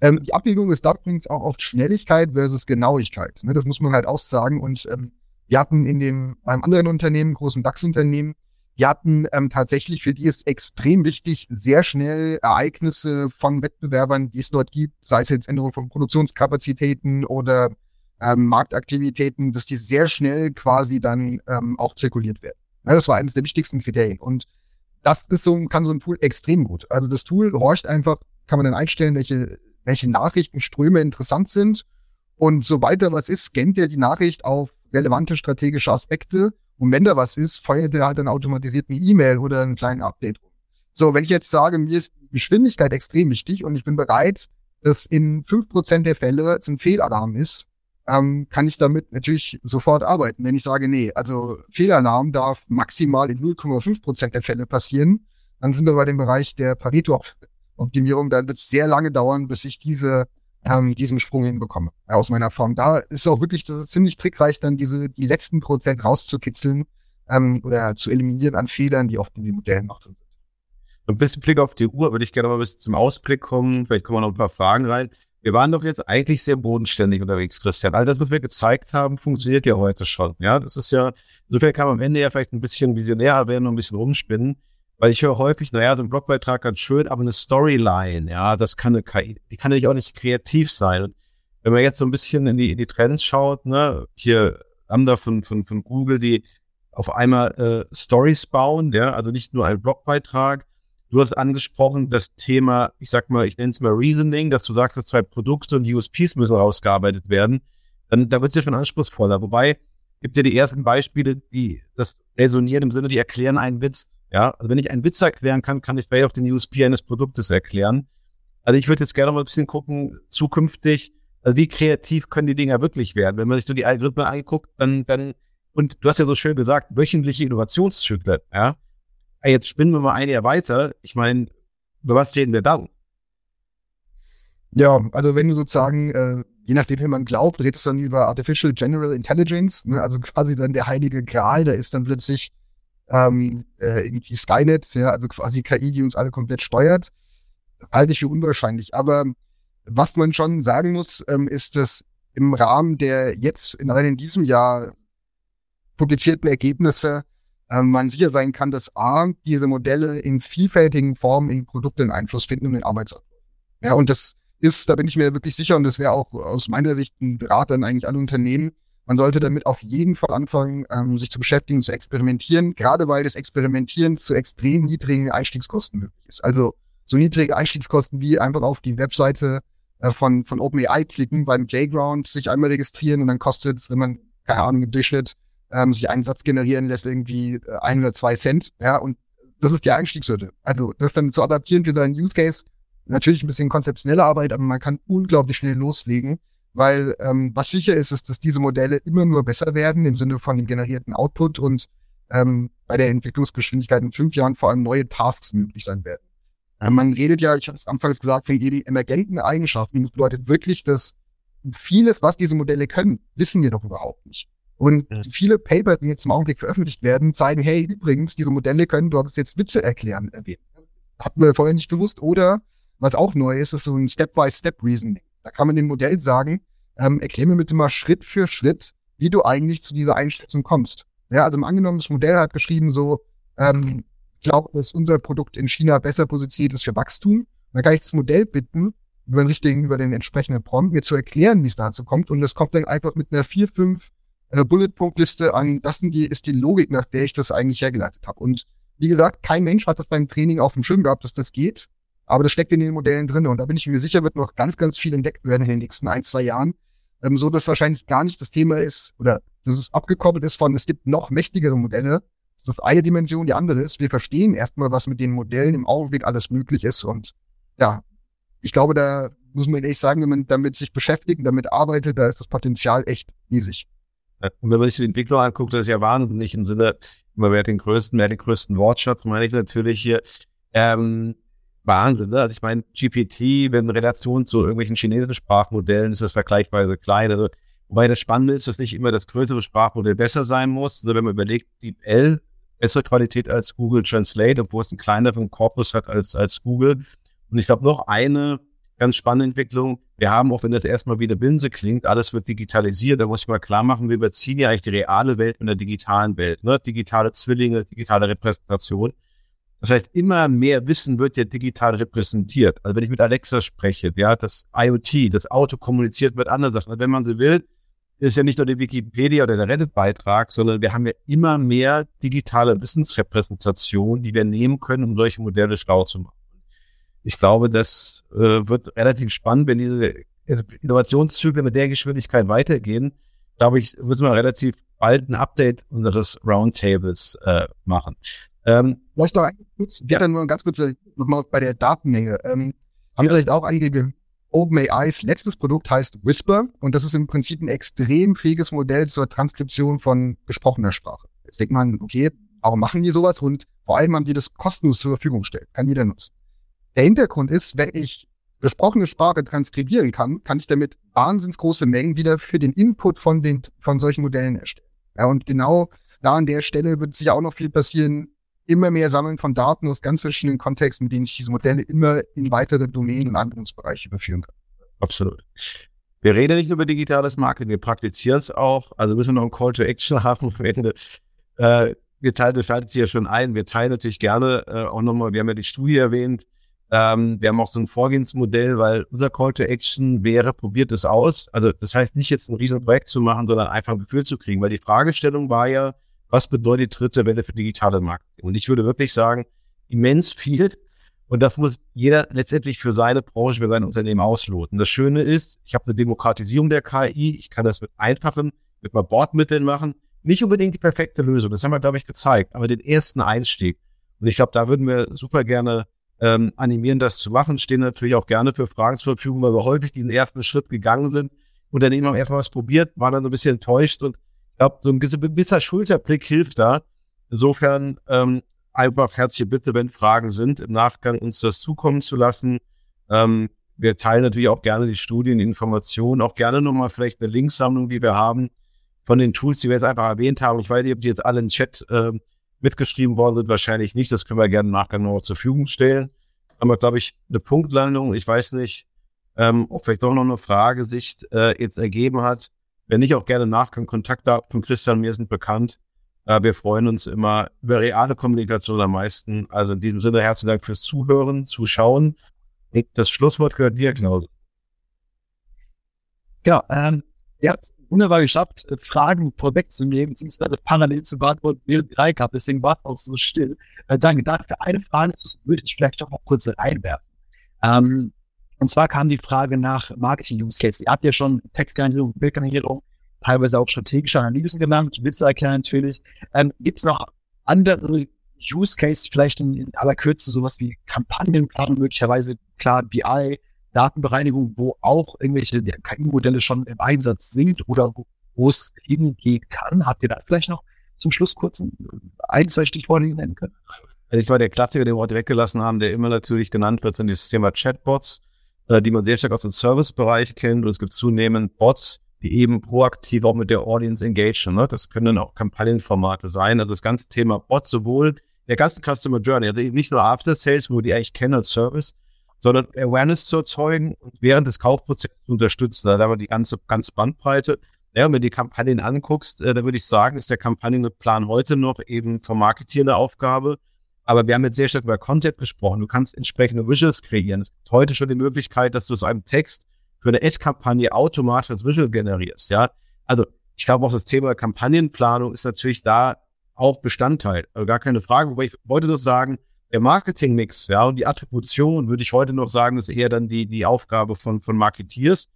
Ähm, die Abwägung ist da übrigens auch oft Schnelligkeit versus Genauigkeit. Ne? Das muss man halt aussagen. Und ähm, wir hatten in dem, beim anderen Unternehmen, großen DAX-Unternehmen, die hatten ähm, tatsächlich, für die ist extrem wichtig, sehr schnell Ereignisse von Wettbewerbern, die es dort gibt, sei es jetzt Änderung von Produktionskapazitäten oder ähm, Marktaktivitäten, dass die sehr schnell quasi dann ähm, auch zirkuliert werden. Ja, das war eines der wichtigsten Kriterien. Und das ist so, kann so ein Tool extrem gut. Also das Tool horcht einfach, kann man dann einstellen, welche, welche Nachrichtenströme interessant sind. Und sobald da was ist, scannt er die Nachricht auf relevante strategische Aspekte und wenn da was ist, feuert er halt dann automatisiert eine E-Mail oder einen kleinen Update So, wenn ich jetzt sage, mir ist Geschwindigkeit extrem wichtig und ich bin bereit, dass in fünf Prozent der Fälle es ein Fehlalarm ist, ähm, kann ich damit natürlich sofort arbeiten. Wenn ich sage, nee, also Fehlalarm darf maximal in 0,5 Prozent der Fälle passieren, dann sind wir bei dem Bereich der Pareto-Optimierung. Dann wird es sehr lange dauern, bis ich diese ähm, diesen Sprung hinbekomme, aus meiner Form. Da ist auch wirklich ziemlich trickreich, dann diese, die letzten Prozent rauszukitzeln ähm, oder zu eliminieren an Fehlern, die oft in den Modellen noch drin sind. Ein bisschen Blick auf die Uhr, würde ich gerne mal ein bisschen zum Ausblick kommen. Vielleicht kommen noch ein paar Fragen rein. Wir waren doch jetzt eigentlich sehr bodenständig unterwegs, Christian. All das, was wir gezeigt haben, funktioniert ja heute schon. Ja, das ist ja, insofern kann man am Ende ja vielleicht ein bisschen visionärer werden und ein bisschen rumspinnen. Weil ich höre häufig, naja, so ein Blogbeitrag ganz schön, aber eine Storyline, ja, das kann eine KI, die kann ja auch nicht kreativ sein. Und wenn man jetzt so ein bisschen in die, in die Trends schaut, ne, hier haben da von, von, von Google, die auf einmal äh, Stories bauen, ja, also nicht nur ein Blogbeitrag. Du hast angesprochen das Thema, ich sag mal, ich nenne es mal Reasoning, dass du sagst, dass zwei Produkte und USPs müssen rausgearbeitet werden. Dann, da wird es ja schon anspruchsvoller. Wobei, gibt ja die ersten Beispiele, die das resonieren im Sinne, die erklären einen Witz. Ja, also wenn ich einen Witz erklären kann, kann ich gleich auch den USP eines Produktes erklären. Also ich würde jetzt gerne mal ein bisschen gucken, zukünftig, Also wie kreativ können die Dinger wirklich werden? Wenn man sich so die Algorithmen anguckt, dann, dann, und du hast ja so schön gesagt, wöchentliche Innovationszyklen, ja. Jetzt spinnen wir mal ein Jahr weiter. Ich meine, über was reden wir dann? Ja, also wenn du sozusagen, äh, je nachdem, wie man glaubt, redet es dann über Artificial General Intelligence, ne? also quasi dann der heilige Gral, da ist dann plötzlich ähm, äh, irgendwie Skynet, ja, also quasi KI, die uns alle komplett steuert. Das halte ich für unwahrscheinlich. Aber was man schon sagen muss, ähm, ist, dass im Rahmen der jetzt in, in diesem Jahr publizierten Ergebnisse man sicher sein kann, dass A, diese Modelle in vielfältigen Formen in Produkten Einfluss finden und in Arbeitsabläufen. Ja, und das ist, da bin ich mir wirklich sicher, und das wäre auch aus meiner Sicht ein Berater an eigentlich alle Unternehmen, man sollte damit auf jeden Fall anfangen, ähm, sich zu beschäftigen, zu experimentieren, gerade weil das Experimentieren zu extrem niedrigen Einstiegskosten möglich ist. Also so niedrige Einstiegskosten wie einfach auf die Webseite äh, von, von OpenAI klicken, beim Playground sich einmal registrieren und dann kostet es, wenn man, keine Ahnung, im Durchschnitt ähm, sich einen Satz generieren lässt, irgendwie äh, ein oder zwei Cent. Ja, und das ist die Einstiegshürde. Also das dann zu adaptieren für seinen Use Case, natürlich ein bisschen konzeptionelle Arbeit, aber man kann unglaublich schnell loslegen weil ähm, was sicher ist, ist, dass diese Modelle immer nur besser werden im Sinne von dem generierten Output und ähm, bei der Entwicklungsgeschwindigkeit in fünf Jahren vor allem neue Tasks möglich sein werden. Ähm, man redet ja, ich habe es anfangs gesagt, von eben emergenten Eigenschaften. Das bedeutet wirklich, dass vieles, was diese Modelle können, wissen wir doch überhaupt nicht. Und ja. viele Paper, die jetzt im Augenblick veröffentlicht werden, zeigen, hey, übrigens, diese Modelle können dort jetzt Witze erklären erwähnen. Hatten wir vorher nicht gewusst. Oder, was auch neu ist, ist so ein Step-by-Step-Reasoning. Da kann man dem Modell sagen, ähm, erklär mir bitte mal Schritt für Schritt, wie du eigentlich zu dieser Einschätzung kommst. Ja, also im angenommen, das Modell hat geschrieben so, ähm, ich glaube, dass unser Produkt in China besser positioniert ist für Wachstum. dann kann ich das Modell bitten, über den richtigen, über den entsprechenden Prompt, mir zu erklären, wie es dazu kommt. Und das kommt dann einfach mit einer vier, fünf äh, Bullet-Punkt-Liste an. Das sind die, ist die Logik, nach der ich das eigentlich hergeleitet habe. Und wie gesagt, kein Mensch hat das beim Training auf dem Schirm gehabt, dass das geht. Aber das steckt in den Modellen drin. Und da bin ich mir sicher, wird noch ganz, ganz viel entdeckt werden in den nächsten ein, zwei Jahren ähm, so dass wahrscheinlich gar nicht das Thema ist oder dass es abgekoppelt ist von, es gibt noch mächtigere Modelle. Das ist eine Dimension, die andere ist, wir verstehen erstmal, was mit den Modellen im Augenblick alles möglich ist. Und ja, ich glaube, da muss man ehrlich sagen, wenn man damit sich beschäftigt, damit arbeitet, da ist das Potenzial echt riesig. Und wenn man sich die Entwicklung anguckt, das ist ja wahnsinnig im Sinne, immer wer den größten, wer den größten Wortschatz, meine ich natürlich hier. Ähm, Wahnsinn. Ne? Also ich meine, GPT, wenn in Relation zu irgendwelchen chinesischen Sprachmodellen ist das vergleichsweise klein. Also, wobei das Spannende ist, dass nicht immer das größere Sprachmodell besser sein muss. Also wenn man überlegt, die L bessere Qualität als Google Translate, obwohl es einen kleineren Korpus hat als, als Google. Und ich glaube, noch eine ganz spannende Entwicklung. Wir haben, auch wenn das erstmal wieder Binse klingt, alles wird digitalisiert. Da muss ich mal klar machen, wir überziehen ja eigentlich die reale Welt mit der digitalen Welt. Ne? Digitale Zwillinge, digitale Repräsentation. Das heißt, immer mehr Wissen wird ja digital repräsentiert. Also wenn ich mit Alexa spreche, ja, das IoT, das Auto kommuniziert mit anderen Sachen. Also wenn man so will, ist ja nicht nur die Wikipedia oder der Reddit-Beitrag, sondern wir haben ja immer mehr digitale Wissensrepräsentation, die wir nehmen können, um solche Modelle schlau zu machen. Ich glaube, das äh, wird relativ spannend, wenn diese Innovationszyklen mit der Geschwindigkeit weitergehen. Glaube ich, müssen wir relativ bald ein Update unseres Roundtables äh, machen. Ähm, Vielleicht noch kurz, ja. dann nur ganz kurz nochmal bei der Datenmenge. Ähm, haben ja. vielleicht auch einige OpenAIs letztes Produkt heißt Whisper und das ist im Prinzip ein extrem fähiges Modell zur Transkription von gesprochener Sprache. Jetzt denkt man, okay, warum machen die sowas? Und vor allem haben die das kostenlos zur Verfügung gestellt. Kann jeder nutzen. Der Hintergrund ist, wenn ich gesprochene Sprache transkribieren kann, kann ich damit wahnsinns große Mengen wieder für den Input von den, von solchen Modellen erstellen. Ja, und genau da an der Stelle wird sicher auch noch viel passieren, immer mehr Sammeln von Daten aus ganz verschiedenen Kontexten, in denen ich diese Modelle immer in weitere Domänen und Anwendungsbereiche überführen kann. Absolut. Wir reden nicht über digitales Marketing, wir praktizieren es auch. Also müssen wir noch ein Call to Action haben am. Äh, wir teilen, das schaltet sich ja schon ein. Wir teilen natürlich gerne äh, auch nochmal, wir haben ja die Studie erwähnt. Ähm, wir haben auch so ein Vorgehensmodell, weil unser Call to Action wäre, probiert es aus. Also das heißt nicht jetzt ein Riesenprojekt zu machen, sondern einfach ein Gefühl zu kriegen, weil die Fragestellung war ja, was bedeutet die dritte Welle für digitale Marketing? Und ich würde wirklich sagen, immens viel. Und das muss jeder letztendlich für seine Branche, für sein Unternehmen ausloten. Das Schöne ist, ich habe eine Demokratisierung der KI. Ich kann das mit einfachen, mit mal Bordmitteln machen. Nicht unbedingt die perfekte Lösung. Das haben wir, glaube ich, gezeigt. Aber den ersten Einstieg. Und ich glaube, da würden wir super gerne ähm, animieren, das zu machen, stehen natürlich auch gerne für Fragen zur Verfügung, weil wir häufig diesen ersten Schritt gegangen sind. Unternehmen haben erstmal was probiert, waren dann so ein bisschen enttäuscht und ich glaube, so ein gewisser Schulterblick hilft da. Insofern ähm, einfach herzliche Bitte, wenn Fragen sind, im Nachgang uns das zukommen zu lassen. Ähm, wir teilen natürlich auch gerne die Studien, die Informationen, auch gerne nochmal vielleicht eine Linksammlung, die wir haben von den Tools, die wir jetzt einfach erwähnt haben. Ich weiß nicht, ob die jetzt alle im Chat äh, mitgeschrieben worden sind, wahrscheinlich nicht. Das können wir gerne im Nachgang noch zur Verfügung stellen. Aber glaube ich, eine Punktlandung. Ich weiß nicht, ähm, ob vielleicht doch noch eine Frage sich äh, jetzt ergeben hat. Wenn nicht, auch gerne Nachgang Kontaktdaten von Christian mir sind bekannt. Äh, wir freuen uns immer über reale Kommunikation am meisten. Also in diesem Sinne herzlichen Dank fürs Zuhören, Zuschauen. Das Schlusswort gehört dir, Klaus. Ja, ähm, habt wunderbar geschafft, äh, Fragen vorwegzunehmen, beziehungsweise parallel zu beantworten, während drei gab. Deswegen war es auch so still. Äh, danke. Dafür eine Frage würde ich vielleicht doch mal kurz reinwerfen. Ähm, und zwar kam die Frage nach Marketing-Use-Cases. Ihr habt ja schon Textgenerierung, Bildgenerierung, teilweise auch strategische Analysen genannt, Witze erklären natürlich. Ähm, Gibt es noch andere Use Case vielleicht in, in aller Kürze sowas wie Kampagnenplanung möglicherweise, klar BI, Datenbereinigung, wo auch irgendwelche KI-Modelle schon im Einsatz sind oder wo, es hingehen kann. Habt ihr da vielleicht noch zum Schluss kurz ein, zwei Stichworte nennen können? Also ich war der Klassiker, den wir heute weggelassen haben, der immer natürlich genannt wird, sind das Thema Chatbots, äh, die man sehr stark aus dem Servicebereich kennt. Und es gibt zunehmend Bots, die eben proaktiv auch mit der Audience engagen. Ne? Das können dann auch Kampagnenformate sein. Also das ganze Thema Bots sowohl der ganzen Customer Journey, also eben nicht nur After Sales, wo die eigentlich kennen als Service, sondern Awareness zu erzeugen und während des Kaufprozesses zu unterstützen. Da haben wir die ganze, ganze Bandbreite. Ja, wenn du die Kampagnen anguckst, äh, da würde ich sagen, ist der Kampagnenplan heute noch eben vom Marketier eine Aufgabe. Aber wir haben jetzt sehr stark über Content gesprochen. Du kannst entsprechende Visuals kreieren. Es gibt heute schon die Möglichkeit, dass du aus einem Text für eine Ad-Kampagne automatisch als Visual generierst. Ja, also ich glaube auch das Thema Kampagnenplanung ist natürlich da auch Bestandteil. Also gar keine Frage. Wobei ich wollte nur sagen, der Marketingmix, ja, und die Attribution, würde ich heute noch sagen, ist eher dann die, die Aufgabe von, von Marketeers.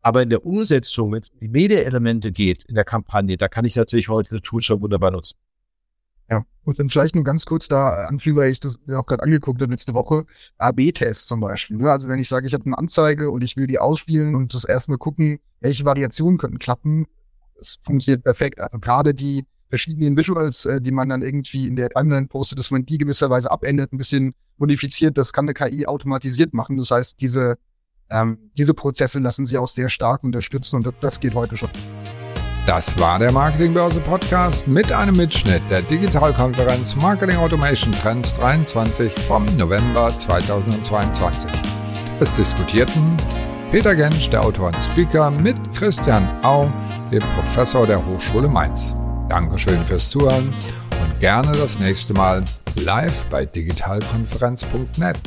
Aber in der Umsetzung, wenn es um die Media-Elemente geht in der Kampagne, da kann ich natürlich heute diese Tools schon wunderbar nutzen. Ja, und dann vielleicht nur ganz kurz da anfügen, weil ich das auch gerade angeguckt habe letzte Woche, AB-Tests zum Beispiel. Ne? Also wenn ich sage, ich habe eine Anzeige und ich will die ausspielen und das erstmal gucken, welche Variationen könnten klappen, das funktioniert perfekt. Also gerade die verschiedenen Visuals, äh, die man dann irgendwie in der Timeline postet, dass man die gewisserweise abändert, ein bisschen modifiziert. Das kann eine KI automatisiert machen. Das heißt, diese, ähm, diese Prozesse lassen sich auch sehr stark unterstützen und das, das geht heute schon. Das war der Marketingbörse Podcast mit einem Mitschnitt der Digitalkonferenz Marketing Automation Trends 23 vom November 2022. Es diskutierten Peter Gensch, der Autor und Speaker, mit Christian Au, dem Professor der Hochschule Mainz. Dankeschön fürs Zuhören und gerne das nächste Mal live bei digitalkonferenz.net.